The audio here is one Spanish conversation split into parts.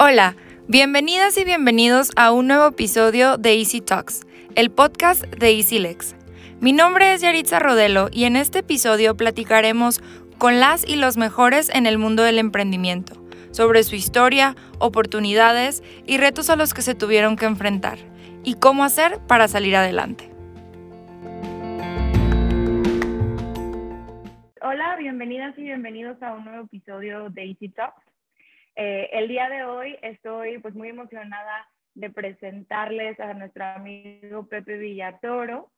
Hola, bienvenidas y bienvenidos a un nuevo episodio de Easy Talks, el podcast de EasyLex. Mi nombre es Yaritza Rodelo y en este episodio platicaremos con las y los mejores en el mundo del emprendimiento, sobre su historia, oportunidades y retos a los que se tuvieron que enfrentar, y cómo hacer para salir adelante. Hola, bienvenidas y bienvenidos a un nuevo episodio de Easy Talks. Eh, el día de hoy estoy pues muy emocionada de presentarles a nuestro amigo Pepe Villatoro,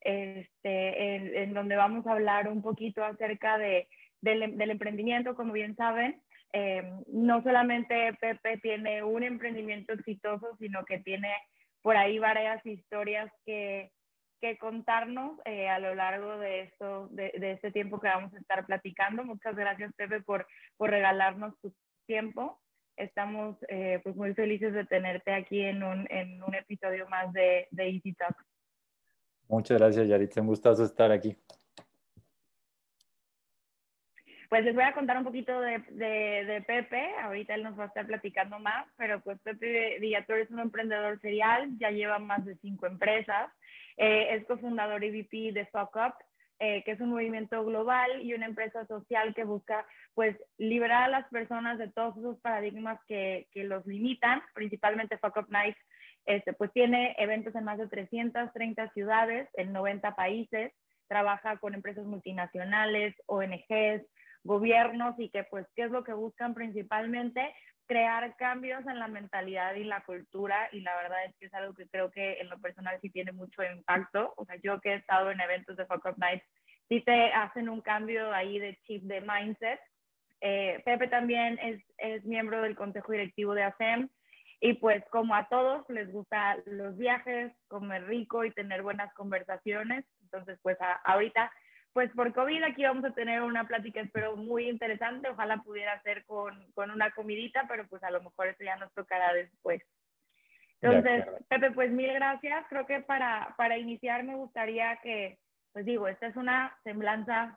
este, en, donde vamos a hablar un poquito acerca de, del, emprendimiento, como bien saben. Eh, no solamente Pepe tiene un emprendimiento exitoso, sino que tiene por ahí varias historias que, que contarnos eh, a lo largo de, esto, de, de, este tiempo que vamos a estar platicando. Muchas gracias, Pepe, por, por regalarnos tu tiempo. Estamos eh, pues muy felices de tenerte aquí en un, en un episodio más de, de Easy Talk. Muchas gracias, Yaritza. Un gustazo estar aquí. Pues les voy a contar un poquito de, de, de, Pepe. Ahorita él nos va a estar platicando más, pero pues Pepe Villator es un emprendedor serial, ya lleva más de cinco empresas. Eh, es cofundador y VP de Fuck Up, eh, que es un movimiento global y una empresa social que busca pues liberar a las personas de todos esos paradigmas que, que los limitan, principalmente Fuck Up Night, este, pues tiene eventos en más de 330 ciudades, en 90 países, trabaja con empresas multinacionales, ONGs, gobiernos y que pues, ¿qué es lo que buscan principalmente? Crear cambios en la mentalidad y la cultura y la verdad es que es algo que creo que en lo personal sí tiene mucho impacto. O sea, yo que he estado en eventos de Fuck Up Nights, sí te hacen un cambio ahí de chip de mindset. Eh, Pepe también es, es miembro del consejo directivo de ASEM y pues como a todos les gusta los viajes, comer rico y tener buenas conversaciones. Entonces pues ahorita pues por COVID aquí vamos a tener una plática, espero, muy interesante. Ojalá pudiera ser con, con una comidita, pero pues a lo mejor eso ya nos tocará después. Entonces, Pepe, pues mil gracias. Creo que para, para iniciar me gustaría que, pues digo, esta es una semblanza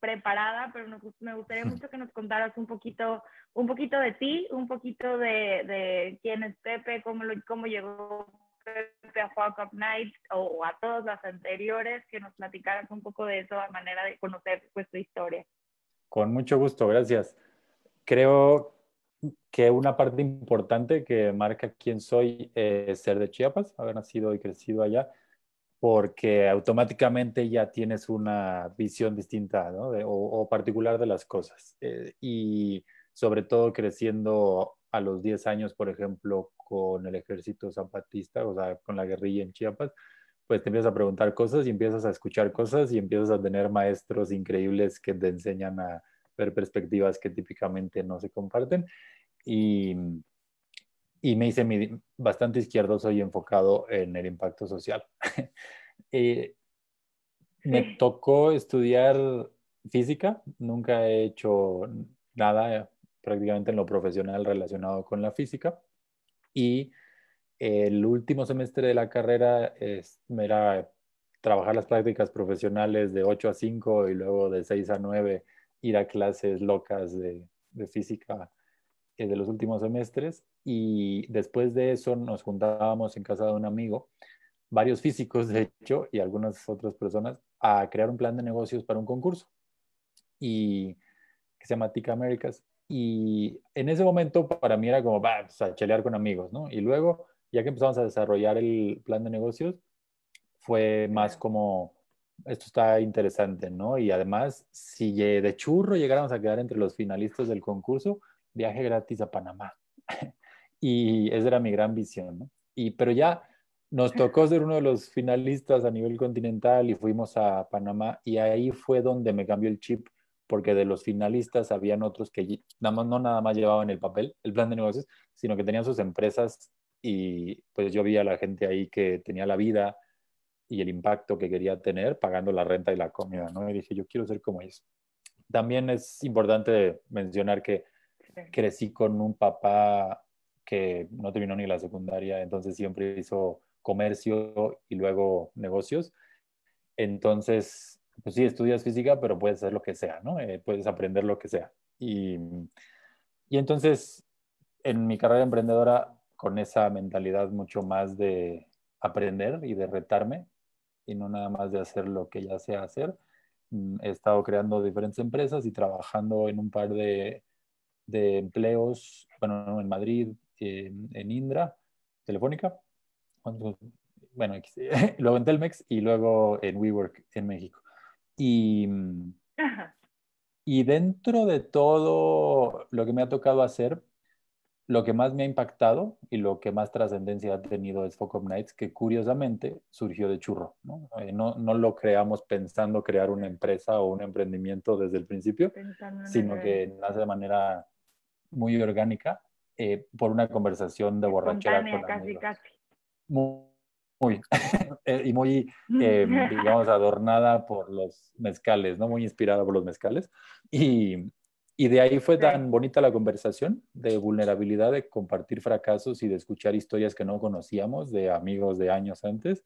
preparada, pero nos, me gustaría mucho que nos contaras un poquito, un poquito de ti, un poquito de, de quién es Pepe, cómo, lo, cómo llegó a Fuck Up Night o, a todas las anteriores, que nos platicaras un poco de eso a manera de conocer pues, tu historia. Con mucho gusto, gracias. Creo que una parte importante que marca quién soy es ser de Chiapas, haber nacido y crecido allá, porque automáticamente ya tienes una visión distinta ¿no? o, particular de las cosas. Eh, y sobre todo creciendo a los 10 años, por ejemplo, con el ejército zapatista, o sea, con la guerrilla en Chiapas, pues te empiezas a preguntar cosas y empiezas a escuchar cosas y empiezas a tener maestros increíbles que te enseñan a ver perspectivas que típicamente no se comparten. Y, y me hice bastante izquierdoso y enfocado en el impacto social. Eh, me tocó estudiar física, nunca he hecho nada prácticamente en lo profesional relacionado con la física. Y el último semestre de la carrera es, era trabajar las prácticas profesionales de 8 a 5 y luego de 6 a 9 ir a clases locas de, física eh, de los últimos semestres. Y después de eso nos juntábamos en casa de un amigo, varios físicos de hecho, y algunas otras personas, a crear un plan de negocios para un concurso. Y que se llama TIC Americas. Y en ese momento para mí era como, va, pues, a chelear con amigos, ¿no? Y luego, ya que empezamos a desarrollar el plan de negocios, fue más como, esto está interesante, ¿no? Y además, si de churro llegáramos a quedar entre los finalistas del concurso, viaje gratis a Panamá. y esa era mi gran visión, ¿no? Y, pero ya nos tocó ser uno de los finalistas a nivel continental y fuimos a Panamá y ahí fue donde me cambió el chip porque de los finalistas habían otros que nada no nada más llevaban el papel, el plan de negocios, sino que tenían sus empresas y pues yo vi a la gente ahí que tenía la vida y el impacto que quería tener pagando la renta y la comida, ¿no? Y dije, yo quiero ser como ellos. También es importante mencionar que crecí con un papá que no terminó ni la secundaria, entonces siempre hizo comercio y luego negocios. Entonces, pues sí, estudias física, pero puedes hacer lo que sea, ¿no? Eh, puedes aprender lo que sea. Y, y entonces en mi carrera emprendedora con esa mentalidad mucho más de aprender y de retarme y no nada más de hacer lo que ya sé hacer. Mm, he estado creando diferentes empresas y trabajando en un par de, de empleos, bueno, en Madrid, en, Indra, Telefónica, bueno, luego en Telmex y luego en WeWork en México. Y, y dentro de todo lo que me ha tocado hacer, lo que más me ha impactado y lo que más trascendencia ha tenido es Focus Nights, que curiosamente surgió de churro. Eh, ¿no? ¿no? lo creamos pensando crear una empresa o un emprendimiento desde el principio, sino que nace de manera muy orgánica eh, por una conversación de borrachera con casi, Casi. Muy, muy eh, y muy, digamos, adornada por los mezcales, ¿no? Muy inspirada por los mezcales. Y, y de ahí fue tan bonita la conversación de vulnerabilidad, de compartir fracasos y de escuchar historias que no conocíamos de amigos de años antes.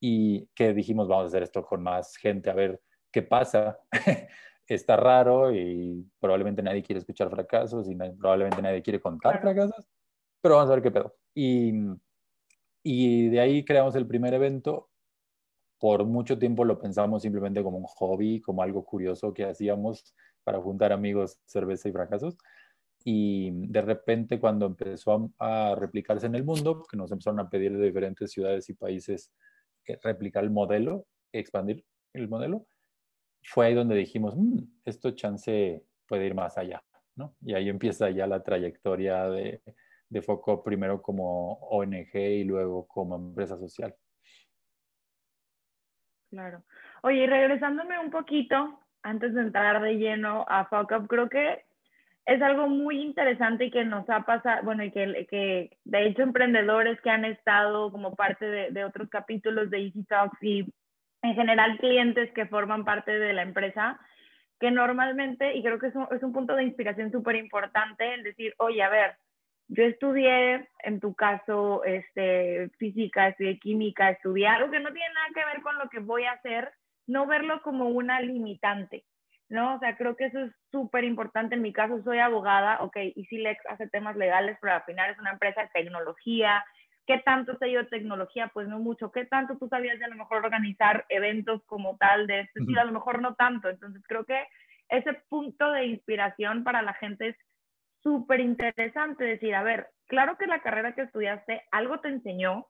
Y que dijimos, vamos a hacer esto con más gente, a ver qué pasa. Está raro y probablemente nadie quiere escuchar fracasos y probablemente nadie quiere contar fracasos, pero vamos a ver qué pedo. Y, y de ahí creamos el primer evento. Por mucho tiempo lo pensamos simplemente como un hobby, como algo curioso que hacíamos para juntar amigos, cerveza y fracasos. Y de repente cuando empezó a, replicarse en el mundo, que nos empezaron a pedir de diferentes ciudades y países que replicar el modelo, expandir el modelo, fue ahí donde dijimos, mm, esto chance puede ir más allá, ¿no? Y ahí empieza ya la trayectoria de, de Foco, primero como ONG y luego como empresa social. Claro. Oye, y regresándome un poquito antes de entrar de lleno a Fuck Up, creo que es algo muy interesante y que nos ha pasado, bueno, y que, que de hecho emprendedores que han estado como parte de, de, otros capítulos de Easy Talks y en general clientes que forman parte de la empresa, que normalmente, y creo que es un, es un punto de inspiración súper importante, el decir, oye, a ver, yo estudié, en tu caso, este, física, estudié química, estudié algo que no tiene nada que ver con lo que voy a hacer, no verlo como una limitante, ¿no? O sea, creo que eso es súper importante. En mi caso, soy abogada, ok, y si Lex hace temas legales, pero al final es una empresa de tecnología. ¿Qué tanto sé yo de tecnología? Pues no mucho. ¿Qué tanto tú sabías de a lo mejor organizar eventos como tal de este estilo? A lo mejor no tanto. Entonces, creo que ese punto de inspiración para la gente es súper interesante. Decir, a ver, claro que la carrera que estudiaste, algo te enseñó,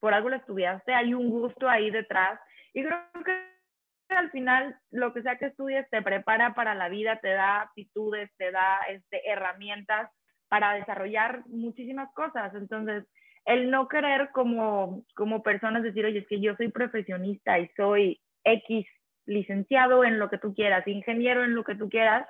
por algo la estudiaste, hay un gusto ahí detrás. Y creo que al final lo que sea que estudies te prepara para la vida, te da aptitudes, te da este, herramientas para desarrollar muchísimas cosas. Entonces, el no querer como, como personas decir, oye, es que yo soy profesionista y soy X licenciado en lo que tú quieras, ingeniero en lo que tú quieras,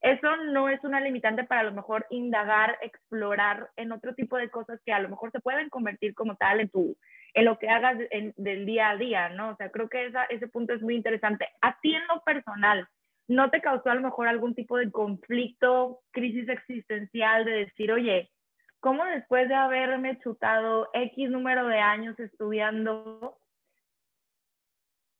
eso no es una limitante para a lo mejor indagar, explorar en otro tipo de cosas que a lo mejor se pueden convertir como tal en tu, en lo que hagas del día a día, ¿no? O sea, creo que ese punto es muy interesante. A ti en lo personal, ¿no te causó a lo mejor algún tipo de conflicto, crisis existencial de decir, oye, ¿cómo después de haberme chutado X número de años estudiando,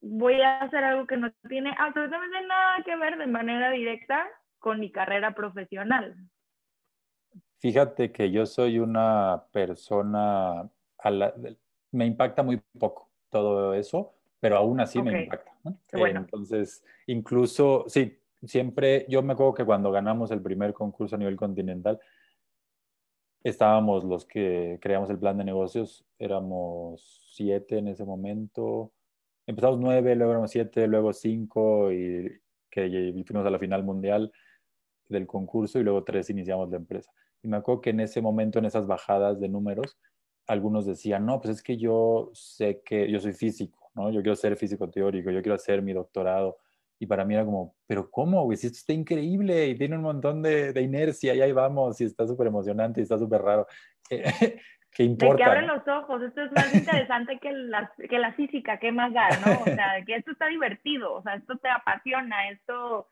voy a hacer algo que no tiene absolutamente nada que ver de manera directa con mi carrera profesional? Fíjate que yo soy una persona a la, me impacta muy poco todo eso, pero aún así me impacta. Entonces, incluso, sí, siempre, yo me acuerdo que cuando ganamos el primer concurso a nivel continental, estábamos los que creamos el plan de negocios, éramos siete en ese momento, empezamos nueve, luego éramos siete, luego cinco y que fuimos a la final mundial del concurso y luego tres iniciamos la empresa. Y me acuerdo que en ese momento, en esas bajadas de números, algunos decían, no, pues es que yo sé que yo soy físico, ¿no? Yo quiero ser físico teórico, yo quiero hacer mi doctorado. Y para mí era como, pero ¿cómo, güey? Si esto está increíble y tiene un montón de, de inercia y ahí vamos y está súper emocionante y está súper raro. ¿Qué importa? De que abren los ojos, esto es más interesante que la, que la física, ¿qué más da, no? O sea, que esto está divertido, o sea, esto te apasiona, esto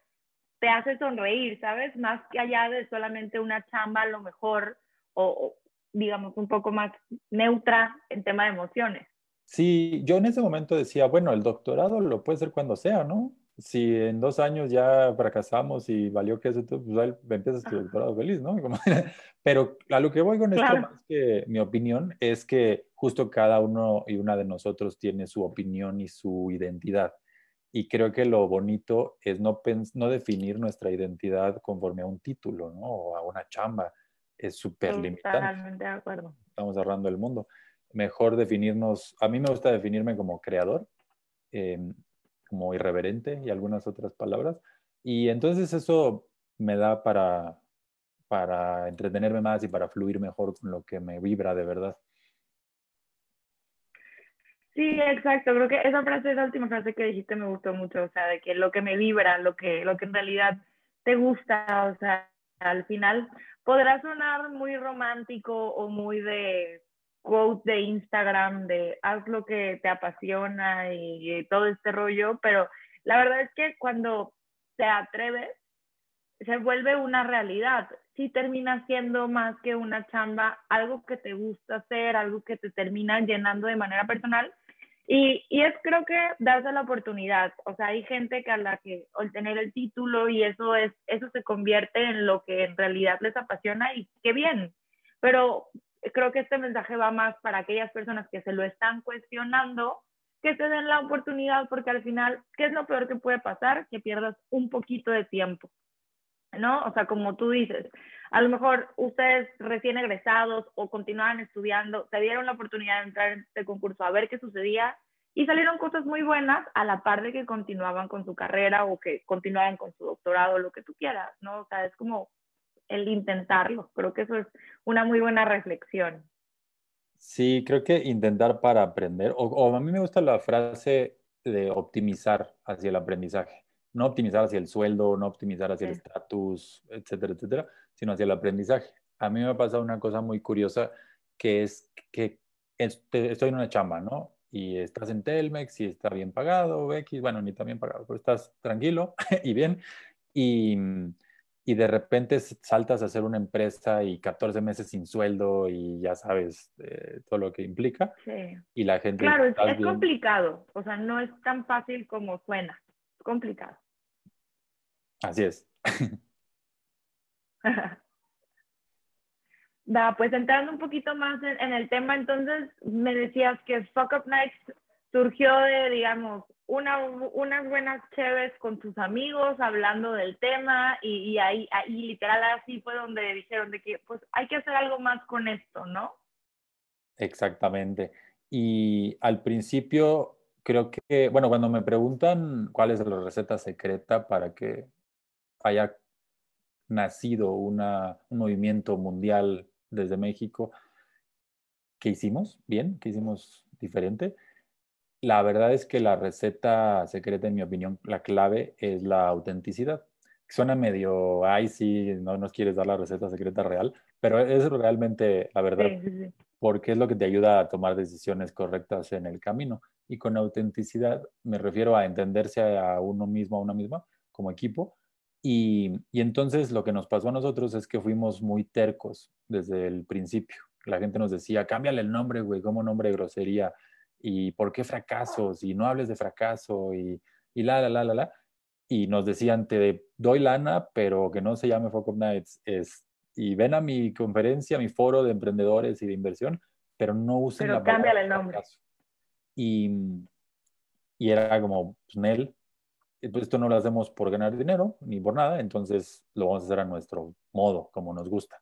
te hace sonreír, ¿sabes? Más que allá de solamente una chamba a lo mejor, o, digamos, un poco más neutra en tema de emociones. Sí, yo en ese momento decía, bueno, el doctorado lo puede ser cuando sea, ¿no? si en dos años ya fracasamos y valió que eso, pues empiezas tu doctorado feliz, ¿no? pero a lo que voy con esto, más que mi opinión, es que justo cada uno y una de nosotros tiene su opinión y su identidad. Y creo que lo bonito es no, no definir nuestra identidad conforme a un título, ¿no? O a una chamba. Es súper limitante. Totalmente de acuerdo. Estamos ahorrando el mundo. Mejor definirnos, a mí me gusta definirme como creador. Eh, como irreverente y algunas otras palabras. Y entonces eso me da para, para entretenerme más y para fluir mejor con lo que me vibra de verdad. Sí, exacto. Creo que esa frase, esa última frase que dijiste me gustó mucho, o sea, de que lo que me vibra, lo que, lo que en realidad te gusta, o sea, al final podrá sonar muy romántico o muy de quote de Instagram de haz lo que te apasiona y, todo este rollo, pero la verdad es que cuando te atreves, se vuelve una realidad. Sí termina siendo más que una chamba, algo que te gusta hacer, algo que te termina llenando de manera personal. Y, y es creo que darse la oportunidad. O sea, hay gente que a la que al tener el título y eso es, eso se convierte en lo que en realidad les apasiona y qué bien. Pero creo que este mensaje va más para aquellas personas que se lo están cuestionando, que se den la oportunidad, porque al final, ¿qué es lo peor que puede pasar? Que pierdas un poquito de tiempo, ¿no? O sea, como tú dices, a lo mejor ustedes recién egresados o continuaban estudiando, se dieron la oportunidad de entrar en este concurso a ver qué sucedía y salieron cosas muy buenas a la par de que continuaban con su carrera o que continuaban con su doctorado, lo que tú quieras, ¿no? O sea, es como el intentarlo. Creo que eso es una muy buena reflexión. Sí, creo que intentar para aprender, o, a mí me gusta la frase de optimizar hacia el aprendizaje, no optimizar hacia el sueldo, no optimizar hacia el estatus, etcétera, etcétera, sino hacia el aprendizaje. A mí me ha pasado una cosa muy curiosa que es que estoy en una chamba, ¿no? Y estás en Telmex y está bien pagado, X, bueno, ni tan bien pagado, pero estás tranquilo y bien. Y, y de repente saltas a hacer una empresa y 14 meses sin sueldo y ya sabes eh, todo lo que implica. Sí. Y la gente... Claro, es, complicado, o sea, no es tan fácil como suena, es complicado. Así es. Va, pues entrando un poquito más en, en, el tema, entonces me decías que Fuck Up Nights surgió de, digamos, una, unas buenas chéves con sus amigos hablando del tema y, y ahí, ahí literal así fue donde dijeron de que pues hay que hacer algo más con esto, ¿no? Exactamente. Y al principio creo que, bueno, cuando me preguntan cuál es la receta secreta para que haya nacido una, un movimiento mundial desde México, ¿qué hicimos? Bien, ¿qué hicimos diferente? La verdad es que la receta secreta, en mi opinión, la clave es la autenticidad. Suena medio, ay, sí, no nos quieres dar la receta secreta real, pero es realmente la verdad, porque es lo que te ayuda a tomar decisiones correctas en el camino. Y con autenticidad me refiero a entenderse a uno mismo, a una misma, como equipo. Y, y entonces lo que nos pasó a nosotros es que fuimos muy tercos desde el principio. La gente nos decía, cámbiale el nombre, güey, como nombre de grosería y por qué fracasos y no hables de fracaso y, y la, la, la, la, la. Y nos decían, te doy lana, pero que no se llame Fuck Up Nights. Es, y ven a mi conferencia, a mi foro de emprendedores y de inversión, pero no usen pero la palabra el nombre. Y, y era como, pues, Nel, esto no lo hacemos por ganar dinero ni por nada, entonces lo vamos a hacer a nuestro modo, como nos gusta.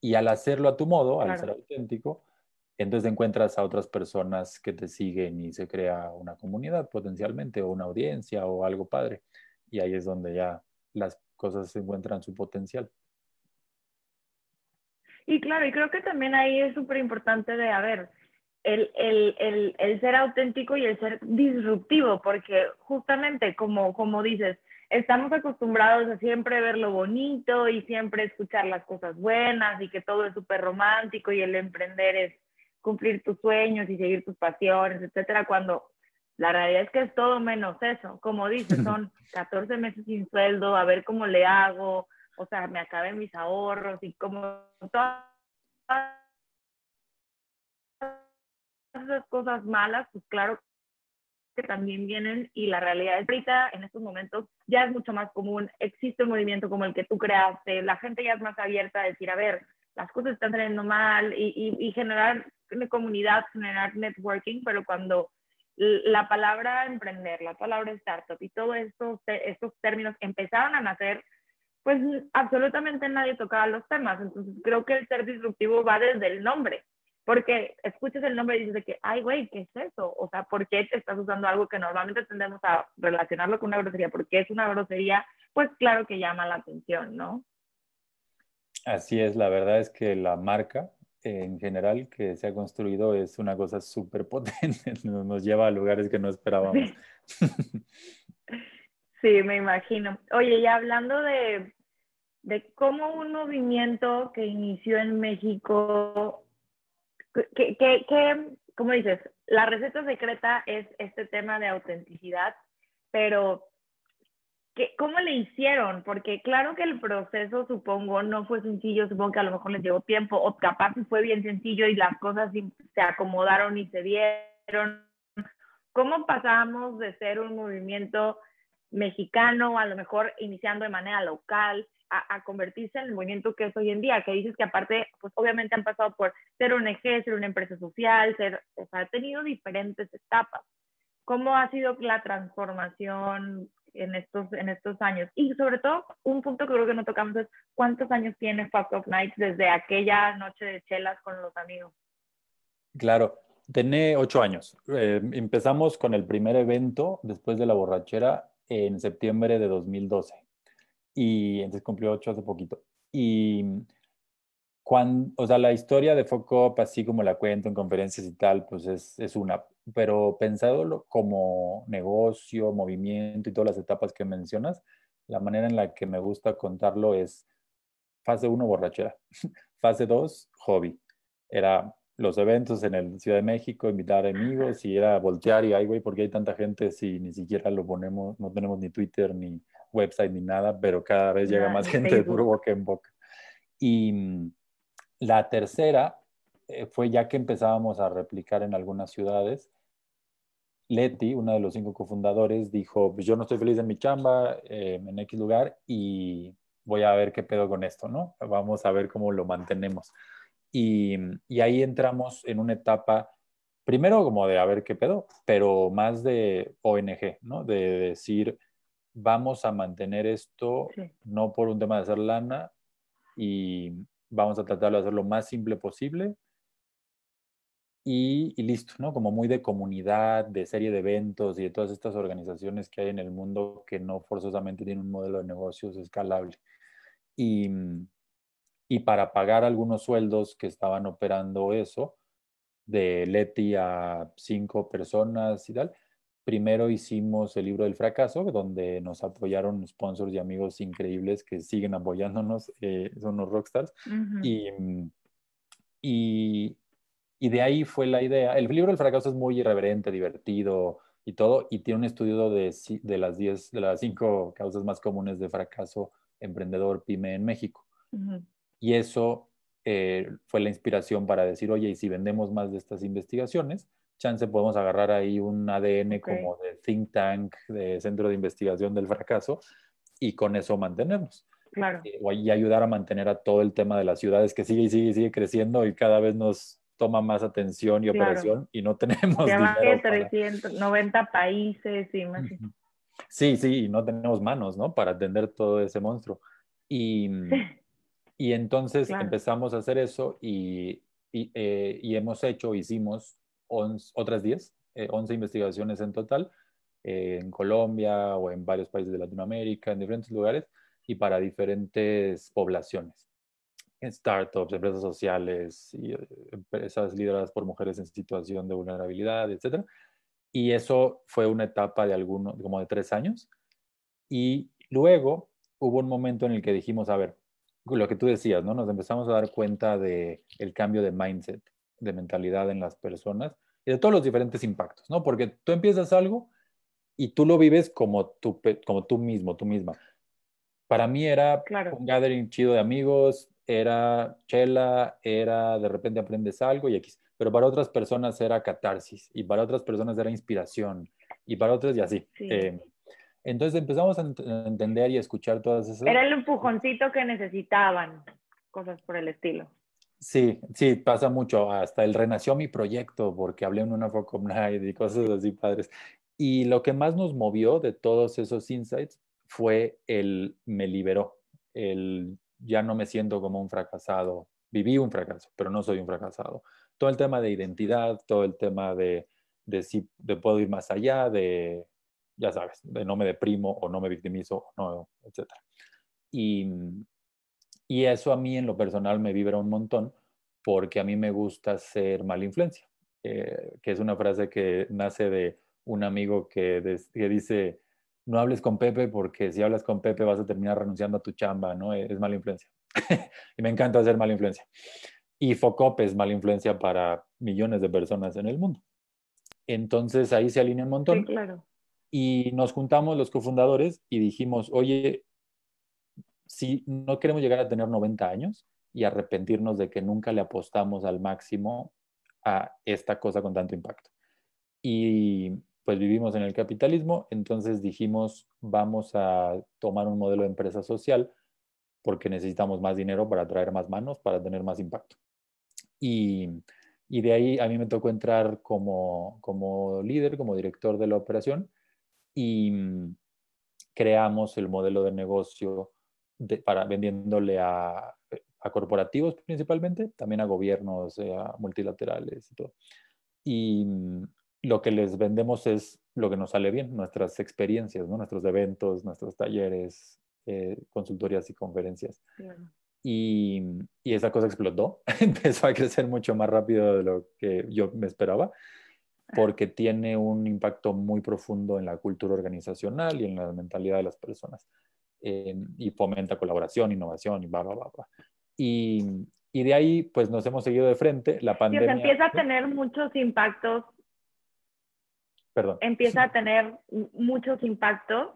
Y al hacerlo a tu modo, al ser auténtico, entonces encuentras a otras personas que te siguen y se crea una comunidad potencialmente o una audiencia o algo padre. Y ahí es donde ya las cosas encuentran su potencial. Y claro, y creo que también ahí es súper importante de, a ver, el, el, el, el, ser auténtico y el ser disruptivo, porque justamente como, como dices, estamos acostumbrados a siempre ver lo bonito y siempre escuchar las cosas buenas y que todo es súper romántico y el emprender es cumplir tus sueños y seguir tus pasiones, etcétera, cuando la realidad es que es todo menos eso. Como dices, son 14 meses sin sueldo, a ver cómo le hago, o sea, me acabé mis ahorros y como todas esas cosas malas, pues claro que también vienen y la realidad es ahorita en estos momentos ya es mucho más común, existe un movimiento como el que tú creaste, la gente ya es más abierta a decir, a ver, las cosas están saliendo mal y, y, y generar comunidad, generar networking, pero cuando la palabra emprender, la palabra startup y todos estos, estos términos empezaron a nacer, pues absolutamente nadie tocaba los temas. Entonces creo que el ser disruptivo va desde el nombre, porque escuchas el nombre y dices de que, ay, güey, ¿qué es eso? O sea, ¿por qué te estás usando algo que normalmente tendemos a relacionarlo con una grosería? Porque es una grosería, pues claro que llama la atención, ¿no? Así es, la verdad es que la marca en general que se ha construido es una cosa súper potente, nos lleva a lugares que no esperábamos. Sí, me imagino. Oye, ya hablando de, de cómo un movimiento que inició en México, que, que, que, como dices, la receta secreta es este tema de autenticidad, pero ¿cómo le hicieron? Porque claro que el proceso, supongo, no fue sencillo, supongo que a lo mejor les llevó tiempo, o capaz fue bien sencillo y las cosas se acomodaron y se dieron. ¿Cómo pasamos de ser un movimiento mexicano, a lo mejor iniciando de manera local, a, convertirse en el movimiento que es hoy en día? Que dices que aparte, pues obviamente han pasado por ser ONG, ser una empresa social, ser, o sea, ha tenido diferentes etapas. ¿Cómo ha sido la transformación en estos, en estos años. Y sobre todo, un punto que creo que no tocamos es cuántos años tiene Fuck Up Nights desde aquella noche de chelas con los amigos. Claro, tiene ocho años. Eh, empezamos con el primer evento después de la borrachera en septiembre de 2012. Y entonces cumplió ocho hace poquito. Y cuando, o sea, la historia de Focop, así como la cuento en conferencias y tal, pues es, es una pero pensado como negocio, movimiento y todas las etapas que mencionas, la manera en la que me gusta contarlo es fase 1, borrachera. fase 2, hobby. Era los eventos en el Ciudad de México, invitar amigos y era voltear y, ay, güey, ¿por qué hay tanta gente si ni siquiera lo ponemos, no tenemos ni Twitter, ni website, ni nada, pero cada vez llega más gente de puro boca en boca. Y mm, la tercera eh, fue ya que empezábamos a replicar en algunas ciudades, Leti, uno de los cinco cofundadores, dijo, pues yo no estoy feliz en mi chamba, eh, en X lugar, y voy a ver qué pedo con esto, ¿no? Vamos a ver cómo lo mantenemos. Y, y ahí entramos en una etapa, primero como de a ver qué pedo, pero más de ONG, ¿no? De decir, vamos a mantener esto no por un tema de hacer lana y vamos a tratar de hacerlo lo más simple posible y, listo, ¿no? Como muy de comunidad, de serie de eventos y de todas estas organizaciones que hay en el mundo que no forzosamente tienen un modelo de negocios escalable. Y, y para pagar algunos sueldos que estaban operando eso, de Leti a cinco personas y tal, primero hicimos el libro del fracaso, donde nos apoyaron sponsors y amigos increíbles que siguen apoyándonos, eh, son los rockstars. y, mm, y, y de ahí fue la idea. El libro del fracaso es muy irreverente, divertido y todo, y tiene un estudio de, de las 10, de las 5 causas más comunes de fracaso emprendedor pyme en México. Y eso eh, fue la inspiración para decir, oye, y si vendemos más de estas investigaciones, chance podemos agarrar ahí un ADN como de think tank, de centro de investigación del fracaso, y con eso mantenernos. Claro. Eh, y ayudar a mantener a todo el tema de las ciudades que sigue y sigue y sigue creciendo y cada vez nos toma más atención y operación y no tenemos más de 390 países y más. Sí, sí, y no tenemos manos, ¿no? Para atender todo ese monstruo. Y, y entonces empezamos a hacer eso y, y, eh, y hemos hecho, hicimos otras 10, 11 eh, investigaciones en total, eh, en Colombia o en varios países de Latinoamérica, en diferentes lugares y para diferentes poblaciones startups, empresas sociales y eh, empresas lideradas por mujeres en situación de vulnerabilidad, etc. Y eso fue una etapa de alguno, como de tres años. Y luego hubo un momento en el que dijimos, a ver, lo que tú decías, ¿no? Nos empezamos a dar cuenta de el cambio de mindset, de mentalidad en las personas y de todos los diferentes impactos, ¿no? Porque tú empiezas algo y tú lo vives como tú, como tú mismo, tú misma. Para mí era un gathering chido de amigos, era chela, era de repente aprendes algo y X. Pero para otras personas era catarsis y para otras personas era inspiración y para otros y así. Eh, entonces empezamos a entender y a escuchar todas esas... Era el empujoncito que necesitaban, cosas por el estilo. Sí, sí, pasa mucho. Hasta el renació mi proyecto porque hablé en una Focom Night y cosas así padres. Y lo que más nos movió de todos esos insights fue el me liberó, el ya no me siento como un fracasado. Viví un fracaso, pero no soy un fracasado. Todo el tema de identidad, todo el tema de, de si de puedo ir más allá, de, ya sabes, de no me deprimo o no me victimizo, no, etc. Y, y eso a mí en lo personal me vibra un montón porque a mí me gusta ser mala influencia, eh, que es una frase que nace de un amigo que, dice, no hables con Pepe porque si hablas con Pepe vas a terminar renunciando a tu chamba, ¿no? Es mala influencia. y me encanta hacer mala influencia. Y Focop es mala influencia para millones de personas en el mundo. Entonces ahí se alinea un montón. claro. Y nos juntamos los cofundadores y dijimos, oye, si no queremos llegar a tener 90 años y arrepentirnos de que nunca le apostamos al máximo a esta cosa con tanto impacto. Y pues vivimos en el capitalismo, entonces dijimos, vamos a tomar un modelo de empresa social porque necesitamos más dinero para traer más manos, para tener más impacto. Y, y de ahí a mí me tocó entrar como, como líder, como director de la operación y creamos el modelo de negocio para vendiéndole a, a, corporativos principalmente, también a gobiernos, eh, a multilaterales y todo. Y mm, lo que les vendemos es lo que nos sale bien, nuestras experiencias, ¿no? nuestros eventos, nuestros talleres, eh, consultorías y conferencias. Y, y, esa cosa explotó, empezó a crecer mucho más rápido de lo que yo me esperaba porque tiene un impacto muy profundo en la cultura organizacional y en la mentalidad de las personas. Eh, y fomenta colaboración, innovación y bla, bla, bla. Y, y, de ahí, pues nos hemos seguido de frente. La pandemia. empieza a tener muchos impactos. Perdón. Empieza a tener muchos impactos.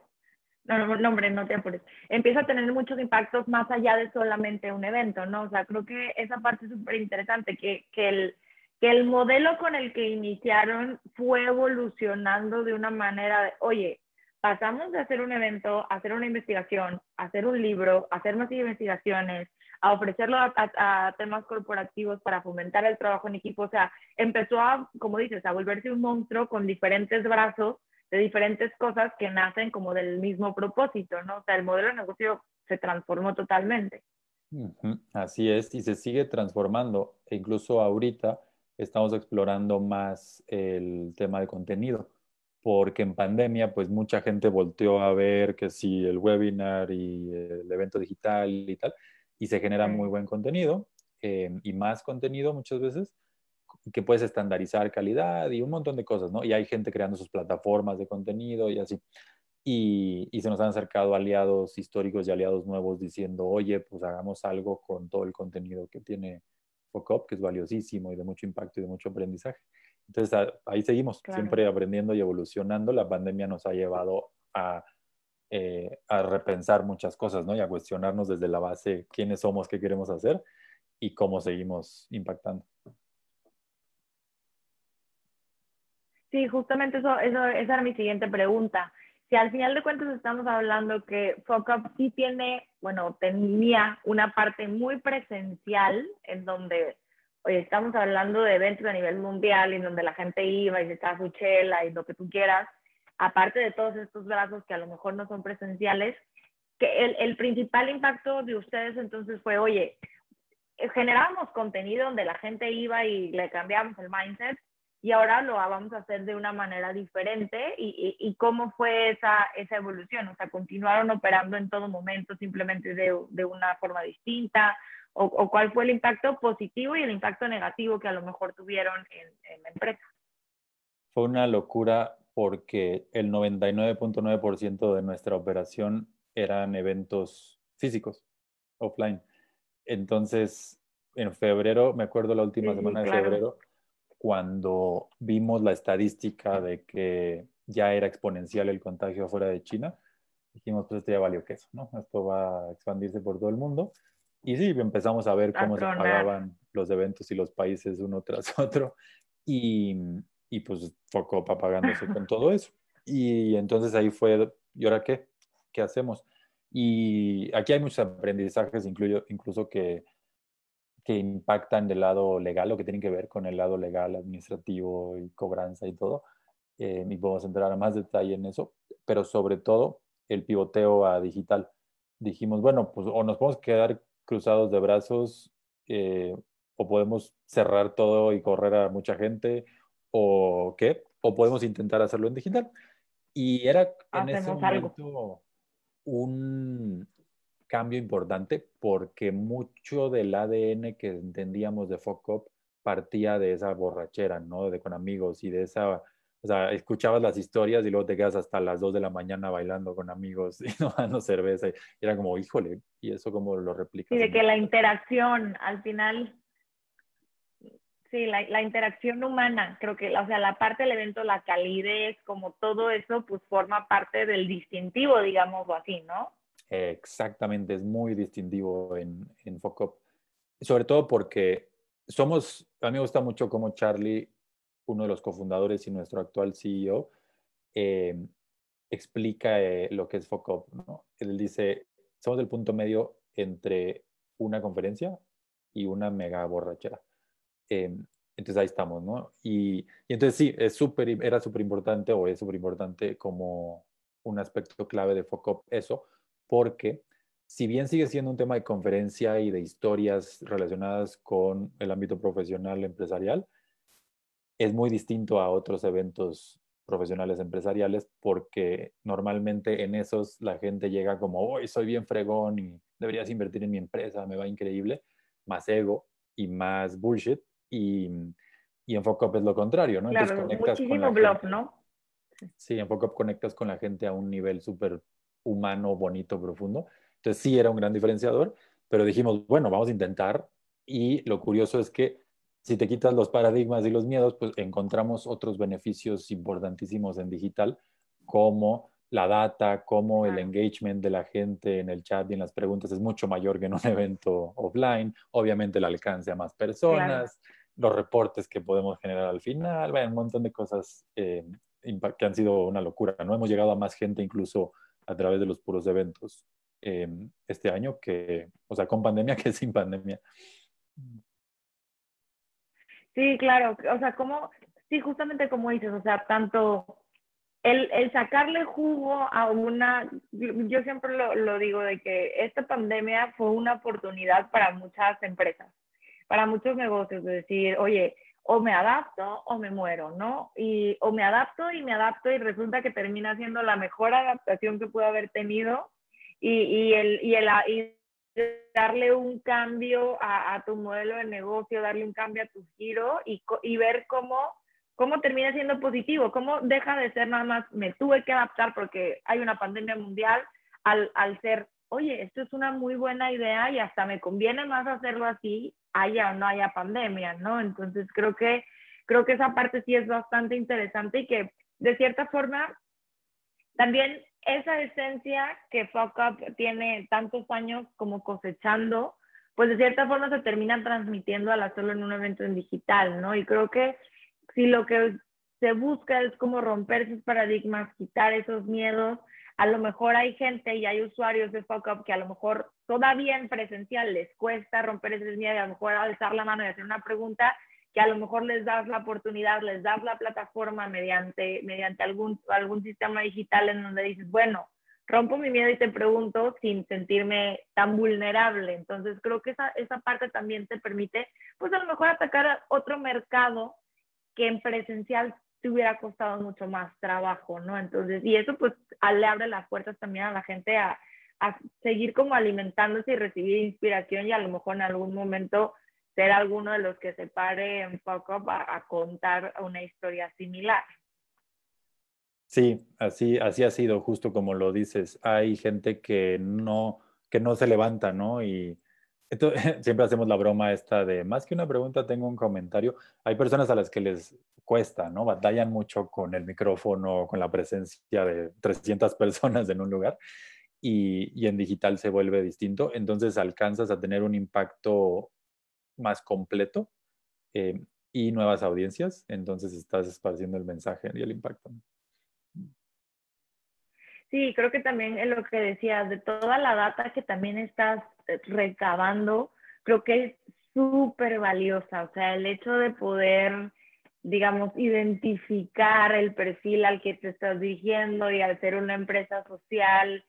No, no, no, hombre, no te apures. Empieza a tener muchos impactos más allá de solamente un evento, ¿no? O sea, creo que esa parte es súper interesante, que, que el, que el modelo con el que iniciaron fue evolucionando de una manera de, oye, pasamos de hacer un evento, a hacer una investigación, a hacer un libro, hacer más investigaciones, a ofrecerlo a, temas corporativos para fomentar el trabajo en equipo. O sea, empezó a, como dices, a volverse un monstruo con diferentes brazos de diferentes cosas que nacen como del mismo propósito, ¿no? O sea, el modelo de negocio se transformó totalmente. Así es, y se sigue transformando. E incluso ahorita estamos explorando más el tema de contenido, porque en pandemia pues mucha gente volteó a ver que si el webinar y el evento digital y tal, y se genera muy buen contenido eh, y más contenido muchas veces que puedes estandarizar calidad y un montón de cosas, ¿no? Y hay gente creando sus plataformas de contenido y así. Y, y, se nos han acercado aliados históricos y aliados nuevos diciendo, oye, pues hagamos algo con todo el contenido que tiene que es valiosísimo y de mucho impacto y de mucho aprendizaje. Entonces ahí seguimos, siempre aprendiendo y evolucionando. La pandemia nos ha llevado a, eh, a repensar muchas cosas, ¿no? Y a cuestionarnos desde la base quiénes somos, qué queremos hacer y cómo seguimos impactando. Sí, justamente eso, eso, esa era mi siguiente pregunta si al final de cuentas estamos hablando que FOCUP sí tiene, bueno, tenía una parte muy presencial en donde hoy estamos hablando de eventos a nivel mundial en donde la gente iba y se echaba su chela y lo que tú quieras, aparte de todos estos brazos que a lo mejor no son presenciales, que el, el principal impacto de ustedes entonces fue, oye, generábamos contenido donde la gente iba y le cambiábamos el mindset, y ahora lo vamos a hacer de una manera diferente y, y, cómo fue esa, esa evolución, o sea, continuaron operando en todo momento simplemente de, de una forma distinta o, o, cuál fue el impacto positivo y el impacto negativo que a lo mejor tuvieron en, en la empresa. Fue una locura porque el 99.9% de nuestra operación eran eventos físicos, offline. Entonces, en febrero, me acuerdo la última semana de febrero, cuando vimos la estadística de que ya era exponencial el contagio fuera de China, dijimos, pues esto ya valió queso, ¿no? Esto va a expandirse por todo el mundo. Y sí, empezamos a ver cómo se pagaban los eventos y los países uno tras otro. Y, y pues Focopa pagándose con todo eso. Y entonces ahí fue, ¿y ahora qué? ¿Qué hacemos? Y aquí hay muchos aprendizajes, incluyo, incluso que, que impactan del lado legal o que tienen que ver con el lado legal, administrativo y cobranza y todo. Eh, y podemos entrar a más detalle en eso, pero sobre todo el pivoteo a digital. Dijimos, bueno, pues o nos podemos quedar cruzados de brazos eh, o podemos cerrar todo y correr a mucha gente o qué, o podemos intentar hacerlo en digital. Y era en ese momento un cambio importante porque mucho del ADN que entendíamos de Focop partía de esa borrachera, ¿no? De con amigos y de esa, o sea, escuchabas las historias y luego te quedas hasta las 2 de la mañana bailando con amigos y tomando cerveza. Y era como, híjole, y eso como lo replicas. Y de que la interacción al final Sí, la, la, interacción humana, creo que, o sea, la parte del evento, la calidez, como todo eso, pues forma parte del distintivo, digamos así, ¿no? Exactamente, es muy distintivo en, en Focop. Sobre todo porque somos, a mí me gusta mucho como Charlie, uno de los cofundadores y nuestro actual CEO, eh, explica eh, lo que es Focop, ¿no? Él dice, somos el punto medio entre una conferencia y una mega borrachera. Em, entonces ahí estamos, ¿no? Y, y entonces sí, es super, era súper importante o es súper importante como un aspecto clave de FOCOP eso, porque si bien sigue siendo un tema de conferencia y de historias relacionadas con el ámbito profesional empresarial, es muy distinto a otros eventos profesionales empresariales porque normalmente en esos la gente llega como, hoy soy bien fregón y deberías invertir en mi empresa, me va increíble, más ego y más bullshit y, y en Focop es lo contrario, ¿no? Claro, Entonces conectas muchísimo con la ¿no? Sí, en Focop conectas con la gente a un nivel súper humano, bonito, profundo. Entonces sí era un gran diferenciador, pero dijimos, bueno, vamos a intentar. Y lo curioso es que si te quitas los paradigmas y los miedos, pues encontramos otros beneficios importantísimos en digital, como la data, como el engagement de la gente en el chat y en las preguntas es mucho mayor que en un evento offline. Obviamente el alcance a más personas, los reportes que podemos generar al final, un montón de cosas eh, que han sido una locura. No hemos llegado a más gente incluso a través de los puros eventos eh, este año que, o sea, con pandemia que sin pandemia. Sí, claro, o sea, como, sí, justamente como dices, o sea, tanto el, el sacarle jugo a una, yo siempre lo, lo digo de que esta pandemia fue una oportunidad para muchas empresas, para muchos negocios, de decir, oye, o me adapto o me muero, ¿no? Y o me adapto y me adapto y resulta que termina siendo la mejor adaptación que pude haber tenido y, y el, y el darle un cambio a, a, tu modelo de negocio, darle un cambio a tu giro y, y ver cómo, cómo termina siendo positivo, cómo deja de ser nada más, me tuve que adaptar porque hay una pandemia mundial, al, al ser, oye, esto es una muy buena idea y hasta me conviene más hacerlo así haya o no haya pandemia, ¿no? Entonces creo que, creo que esa parte sí es bastante interesante y que de cierta forma también esa esencia que Fuck Up tiene tantos años como cosechando, pues de cierta forma se termina transmitiendo a la solo en un evento en digital, ¿no? Y creo que si lo que se busca es como romper esos paradigmas, quitar esos miedos, a lo mejor hay gente y hay usuarios de Fuck que a lo mejor todavía en presencial les cuesta romper ese miedo a lo mejor alzar la mano y hacer una pregunta que a lo mejor les das la oportunidad, les das la plataforma mediante, mediante algún, algún sistema digital en donde dices, bueno, rompo mi miedo y te pregunto sin sentirme tan vulnerable. Entonces creo que esa, esa parte también te permite, pues a lo mejor atacar otro mercado que en presencial te hubiera costado mucho más trabajo, ¿no? Entonces, y eso pues le abre las puertas también a la gente a, a seguir como alimentándose y recibir inspiración y a lo mejor en algún momento ser alguno de los que se pare un poco a, a contar una historia similar. Sí, así, así ha sido, justo como lo dices. Hay gente que no, que no se levanta, ¿no? Y entonces, siempre hacemos la broma esta de, más que una pregunta, tengo un comentario. Hay personas a las que les cuesta, ¿no? Batallan mucho con el micrófono, con la presencia de 300 personas en un lugar y, en digital se vuelve distinto. Entonces alcanzas a tener un impacto más completo eh, y nuevas audiencias. Entonces estás esparciendo el mensaje y el impacto. Sí, creo que también en lo que decías, de toda la data que también estás eh, recabando, creo que es súper valiosa. O sea, el hecho de poder, digamos, identificar el perfil al que te estás dirigiendo y al ser una empresa social,